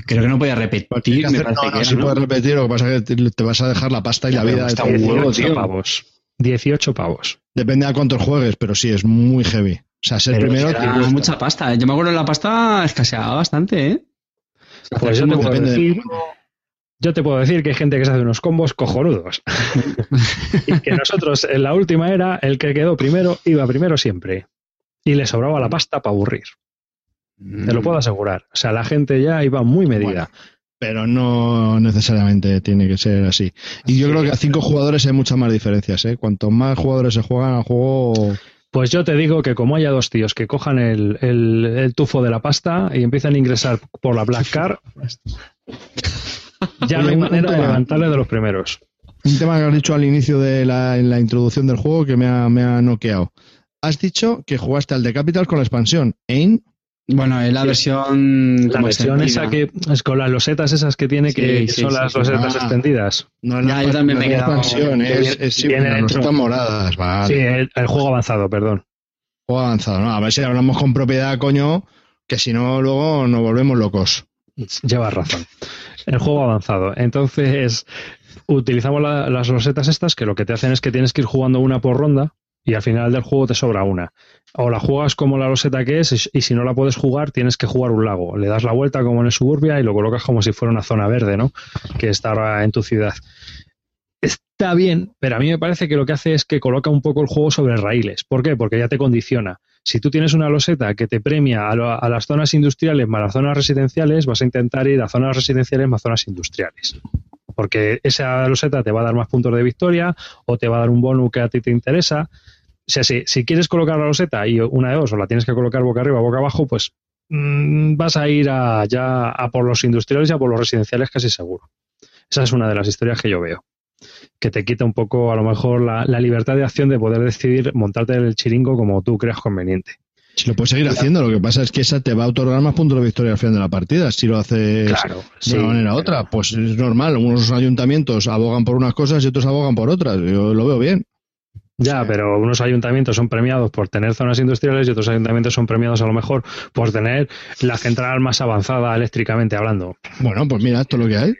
[SPEAKER 2] Creo que no podía repetir.
[SPEAKER 3] Pues
[SPEAKER 2] me
[SPEAKER 3] hacer-
[SPEAKER 2] parece
[SPEAKER 3] no,
[SPEAKER 2] que
[SPEAKER 3] no,
[SPEAKER 2] ¿no?
[SPEAKER 3] puedes repetir, lo que pasa es que te, vas a dejar la pasta y la vida.
[SPEAKER 2] está
[SPEAKER 3] de-
[SPEAKER 2] un huevo,
[SPEAKER 1] 18
[SPEAKER 2] tío.
[SPEAKER 1] pavos. 18 pavos.
[SPEAKER 3] Depende a cuántos juegues, pero sí, es muy heavy. O sea, ser
[SPEAKER 2] Pero
[SPEAKER 3] primero cuesta.
[SPEAKER 2] mucha pasta. Yo me acuerdo la pasta escaseaba bastante, ¿eh?
[SPEAKER 1] Pues yo te puedo decir, yo te puedo decir que hay gente que se hace unos combos cojonudos. [laughs] y que nosotros en la última era, el que quedó primero iba primero siempre. Y le sobraba la pasta para aburrir. Te lo puedo asegurar. O sea, la gente ya iba muy medida.
[SPEAKER 3] Pero no necesariamente tiene que ser así. Y yo creo que a cinco jugadores hay muchas más diferencias. ¿eh? Cuanto más jugadores se juegan al juego,
[SPEAKER 1] Pues yo te digo que como haya dos tíos que cojan el, el- el tufo de la pasta y empiezan a ingresar por la Black Card, [laughs] Ya no hay manera de levantarle de los primeros.
[SPEAKER 3] Un tema que has dicho al inicio de la, en la introducción del juego que me ha, me ha noqueado. Has dicho que jugaste al de Capital con la expansión. ¿Ain?
[SPEAKER 2] Bueno, es la versión.
[SPEAKER 1] La versión esa que es con las losetas esas que tiene que,
[SPEAKER 2] Sí,
[SPEAKER 1] que
[SPEAKER 2] sí,
[SPEAKER 1] son
[SPEAKER 2] sí,
[SPEAKER 1] las
[SPEAKER 2] sí.
[SPEAKER 1] losetas
[SPEAKER 3] Ah.
[SPEAKER 1] extendidas.
[SPEAKER 3] No,
[SPEAKER 2] Ya, yo también me he
[SPEAKER 3] no es
[SPEAKER 2] quedado-
[SPEAKER 3] expansión,
[SPEAKER 1] que
[SPEAKER 3] es,
[SPEAKER 1] viene-
[SPEAKER 3] es, sí,
[SPEAKER 1] viene
[SPEAKER 3] las moradas. Vale.
[SPEAKER 1] Sí, el, el juego avanzado, perdón.
[SPEAKER 3] Juego avanzado, ¿no? A ver si hablamos con propiedad, coño, que si no, luego nos volvemos locos.
[SPEAKER 1] Llevas razón. El juego avanzado. Entonces, utilizamos la- las losetas estas que lo que te hacen es que tienes que ir jugando una por ronda y al final del juego te sobra una. O la juegas como la loseta que es y, si no la puedes jugar tienes que jugar un lago. Le das la vuelta como en el suburbia y lo colocas como si fuera una zona verde, ¿no? Que está en tu ciudad. Está bien, pero a mí me parece que lo que hace es que coloca un poco el juego sobre raíles. ¿Por qué? Porque ya te condiciona. Si tú tienes una loseta que te premia a las zonas industriales más las zonas residenciales, vas a intentar ir a zonas residenciales más zonas industriales. Porque esa loseta te va a dar más puntos de victoria o te va a dar un bonus que a ti te interesa. O sea, si, si quieres colocar la loseta y una de dos, o la tienes que colocar boca arriba o boca abajo, pues mm, vas a ir a, ya a por los industriales y a por los residenciales casi seguro. Esa es una de las historias que yo veo. Que te quita un poco, a lo mejor, la, la libertad de acción de poder decidir montarte el chiringo como tú creas conveniente.
[SPEAKER 3] Si lo puedes seguir haciendo, lo que pasa es que esa te va a otorgar más puntos de victoria al final de la partida. Si lo haces
[SPEAKER 1] Claro,
[SPEAKER 3] de una manera u otra, pues es normal. Unos ayuntamientos abogan por unas cosas y otros abogan por otras. Yo lo veo bien.
[SPEAKER 1] Ya, pero unos ayuntamientos son premiados por tener zonas industriales y otros ayuntamientos son premiados a lo mejor por tener la central más avanzada eléctricamente hablando.
[SPEAKER 3] Bueno, pues mira, esto es lo que hay.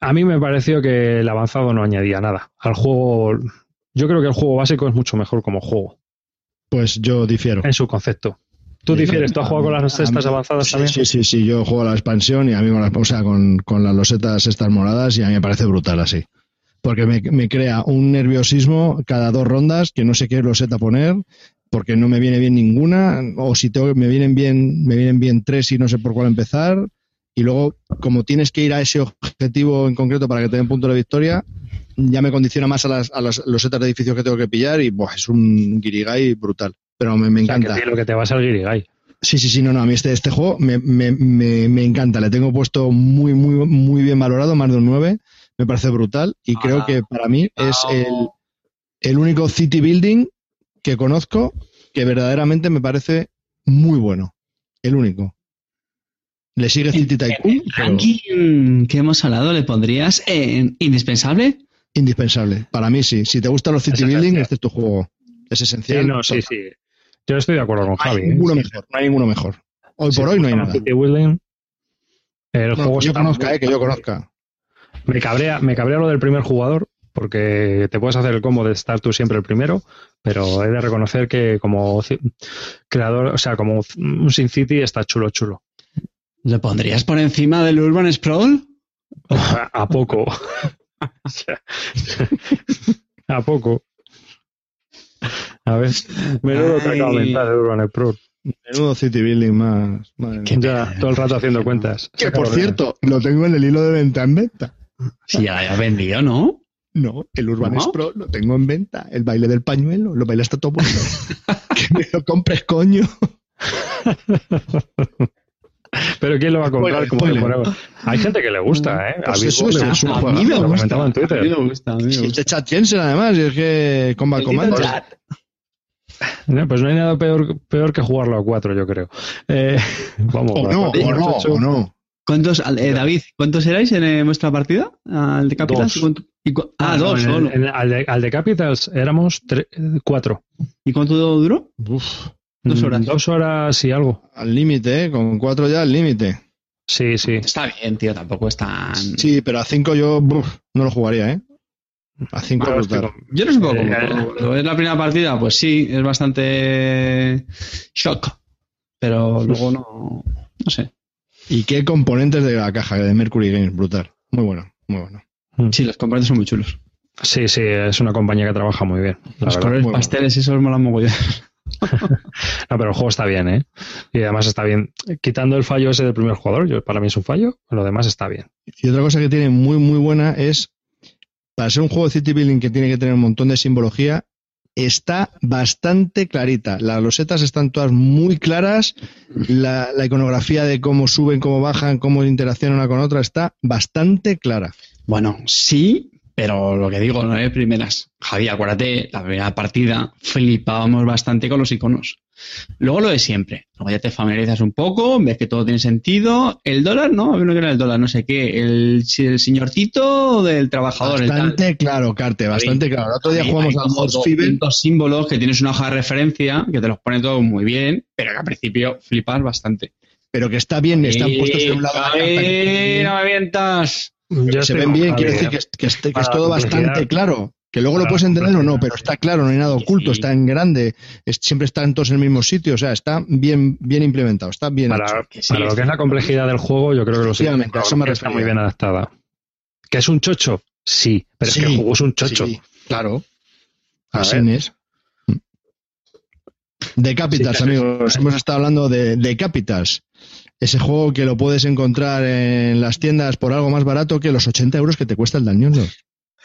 [SPEAKER 1] A mí me pareció que el avanzado no añadía nada. Al juego, yo creo que el juego básico es mucho mejor como juego,
[SPEAKER 3] Pues yo difiero.
[SPEAKER 1] en su concepto. ¿Tú difieres? ¿Tú has jugado con las cestas avanzadas
[SPEAKER 3] sí,
[SPEAKER 1] también?
[SPEAKER 3] Sí, sí, sí. Yo juego a la expansión y a mí con, las- o sea, con, con las losetas estas moradas y a mí me parece brutal así. Porque me, me crea un nerviosismo cada dos rondas que no sé qué loseta poner porque no me viene bien ninguna o si tengo, me vienen bien me vienen bien tres y no sé por cuál empezar y luego como tienes que ir a ese objetivo en concreto para que te den punto de victoria ya me condiciona más a las, a las losetas de edificios que tengo que pillar y buah, es un guirigay brutal pero me, me
[SPEAKER 1] O sea, que
[SPEAKER 3] encanta
[SPEAKER 1] ti lo que te va a salir Guirigay.
[SPEAKER 3] Sí, sí, sí, no, no, a mí este, este juego me, me, me, me encanta, le tengo puesto muy, muy, muy bien valorado, más de un 9, me parece brutal y creo que para mí es el, el único city building que conozco que verdaderamente me parece muy bueno, el único. Le sigue City Tycoon, pero
[SPEAKER 2] ranking que hemos hablado, ¿le pondrías en indispensable?
[SPEAKER 3] indispensable. Para mí sí, si te gustan los city
[SPEAKER 1] Es
[SPEAKER 3] building,
[SPEAKER 1] esencial.
[SPEAKER 3] este es tu juego. Es
[SPEAKER 1] Sí,
[SPEAKER 3] esencial.
[SPEAKER 1] no, sí, sí. Yo estoy de acuerdo con
[SPEAKER 3] No hay
[SPEAKER 1] Javi. ¿eh?
[SPEAKER 3] ninguno
[SPEAKER 1] Sí,
[SPEAKER 3] mejor, no hay ninguno mejor. Hoy
[SPEAKER 1] sí,
[SPEAKER 3] por hoy no hay nada.
[SPEAKER 1] City Building, el
[SPEAKER 3] No,
[SPEAKER 1] juego
[SPEAKER 3] que yo conozca,
[SPEAKER 1] muy-
[SPEAKER 3] eh, que yo conozca.
[SPEAKER 1] Me cabrea, me cabrea lo del primer jugador, porque te puedes hacer el combo de estar tú siempre el primero, pero he de reconocer que como creador, o sea, como un Sin City está chulo, chulo.
[SPEAKER 2] ¿Le pondrías por encima del Urban Sprawl? [laughs]
[SPEAKER 1] A, poco. [laughs] [laughs] A poco. A ver, menudo te acabo de
[SPEAKER 2] Ay.
[SPEAKER 1] inventar el Urban Pro.
[SPEAKER 3] Menudo city building más. madre.
[SPEAKER 1] Ya, todo el rato haciendo cuentas.
[SPEAKER 3] Que por cierto, lo tengo en el hilo de venta en venta.
[SPEAKER 2] Si ya la había vendido, ¿no?
[SPEAKER 3] No, el Urban
[SPEAKER 2] ¿No?
[SPEAKER 3] Pro lo tengo en venta. El baile del pañuelo, lo baila hasta todo bueno. [laughs] que me lo compres, coño.
[SPEAKER 1] Pero ¿quién lo va a comprar? Hay gente que le gusta, ¿eh? A
[SPEAKER 3] Pues eso
[SPEAKER 2] a
[SPEAKER 3] juegazo,
[SPEAKER 2] mí me
[SPEAKER 1] lo
[SPEAKER 2] gusta.
[SPEAKER 1] comentaba en Twitter.
[SPEAKER 2] A mí me gusta, a mí me
[SPEAKER 3] Si
[SPEAKER 2] gusta.
[SPEAKER 3] este chat Jensen, además, y es que Combat Commander.
[SPEAKER 1] No, pues no hay nada peor, peor que jugarlo a cuatro, yo creo. Eh, [laughs] vamos,
[SPEAKER 3] O
[SPEAKER 1] con
[SPEAKER 3] no, o no, o no.
[SPEAKER 2] ¿Cuántos, eh, David, cuántos erais en eh, vuestra partida? ¿Al de Capitals?
[SPEAKER 1] Dos.
[SPEAKER 2] ¿Y cuánto- y cu- ah,
[SPEAKER 1] no,
[SPEAKER 2] dos
[SPEAKER 1] en el-
[SPEAKER 2] solo.
[SPEAKER 1] en el- al, de, al de Capitals éramos eh, cuatro.
[SPEAKER 2] ¿Y cuánto duró?
[SPEAKER 3] Uf,
[SPEAKER 2] Dos
[SPEAKER 1] Mm,
[SPEAKER 2] horas.
[SPEAKER 1] Dos horas y algo.
[SPEAKER 3] al límite, ¿eh? Con cuatro ya al límite.
[SPEAKER 1] Sí, sí.
[SPEAKER 2] Está bien, tío, tampoco es tan...
[SPEAKER 3] Sí, pero a cinco yo buf, no lo jugaría, ¿eh? A cinco
[SPEAKER 1] Bueno,
[SPEAKER 2] Yo no poco
[SPEAKER 1] Eh,
[SPEAKER 2] cómo. Cuando es la primera partida, pues sí, es bastante shock. Pero luego no. No sé.
[SPEAKER 3] Y qué componentes de la caja de Mercury Games, brutal. Muy bueno, muy bueno.
[SPEAKER 2] Sí, los componentes son muy chulos.
[SPEAKER 1] Sí, sí, es una compañía que trabaja muy bien.
[SPEAKER 2] Los
[SPEAKER 1] verdad.
[SPEAKER 2] colores
[SPEAKER 3] muy bueno.
[SPEAKER 2] pasteles, esos molan mogollón. [laughs]
[SPEAKER 1] No, pero el juego está bien, ¿eh? Y además está bien. Quitando el fallo ese del primer jugador, yo, para mí es un fallo, lo demás está bien.
[SPEAKER 3] Y otra cosa que tiene muy, muy buena es, para ser un juego de City Building que tiene que tener un montón de simbología, está bastante clarita. Las losetas están todas muy claras. La, la iconografía de cómo suben, cómo bajan, cómo interaccionan una con otra está bastante clara.
[SPEAKER 2] Bueno, sí, pero lo que digo, no es primeras. Javi, acuérdate, la primera partida flipábamos bastante con los iconos. Luego lo de siempre. Luego ya te familiarizas un poco, ves que todo tiene sentido. El dólar, no, había uno que era el dólar, no sé qué. El, el señorcito del trabajador. el tal.
[SPEAKER 3] Bastante claro, Carte, bastante claro. El otro día jugamos al Hot.
[SPEAKER 2] 200 símbolos que tienes una hoja de referencia que te los pone todo muy bien, pero que al principio flipas bastante.
[SPEAKER 3] pero que está bien, están puestos en un lado de la
[SPEAKER 2] no me avientas!
[SPEAKER 1] Yo
[SPEAKER 3] se ven bien, quiere decir que, es- que es, que es
[SPEAKER 1] Para
[SPEAKER 3] todo bastante claro. Que luego lo puedes entender o no, pero está claro, no hay nada oculto, está en grande, es- siempre están todos en el mismo sitio, o sea, está bien, bien implementado, está bien hecho.
[SPEAKER 1] Para,
[SPEAKER 2] sí,
[SPEAKER 1] para lo que es la complejidad del juego, yo creo que
[SPEAKER 3] Efectivamente, a eso me
[SPEAKER 1] está muy bien adaptada. ¿Que es un chocho? Sí, pero
[SPEAKER 3] Sí,
[SPEAKER 1] es que el juego es un chocho.
[SPEAKER 3] Sí, claro.
[SPEAKER 1] A
[SPEAKER 3] Así
[SPEAKER 1] ver.
[SPEAKER 3] es. De Capitals,
[SPEAKER 1] Sí,
[SPEAKER 3] amigos. Hemos estado hablando de, de Capitals. Ese juego que lo puedes encontrar en las tiendas por algo más barato que los 80 euros que te cuesta el Lord.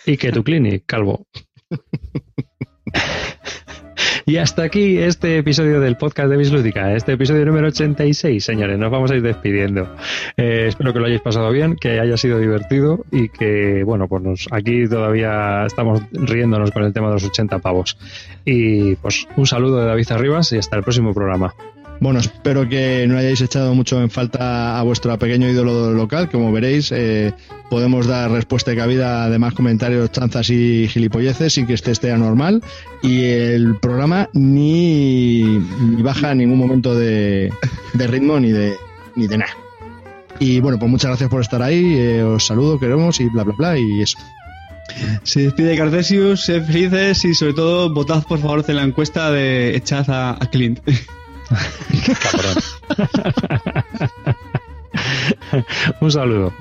[SPEAKER 1] Y que tu clinic, calvo. [laughs] y hasta aquí este episodio del podcast de Bislúdica, este episodio número 86, señores. Nos vamos a ir despidiendo. Eh, espero que lo hayáis pasado bien, que haya sido divertido y que, bueno, pues nos, aquí todavía estamos riéndonos con el tema de los 80 pavos. Y pues un saludo de David Arribas y hasta el próximo programa.
[SPEAKER 3] Bueno, espero que no hayáis echado mucho en falta a vuestro pequeño ídolo local. Como veréis, eh, podemos dar respuesta y cabida a demás comentarios, chanzas y gilipolleces sin que este esté anormal. Y el programa ni, ni baja en ningún momento de, ritmo ni de, ni de nada. Y bueno, pues muchas gracias por estar ahí. eh, os saludo, queremos y bla, bla, bla. Y eso.
[SPEAKER 2] Se despide Cartesius, sed felices y sobre todo votad por favor en la encuesta de echad a Clint. [laughs]
[SPEAKER 1] Cabrón. un saludo.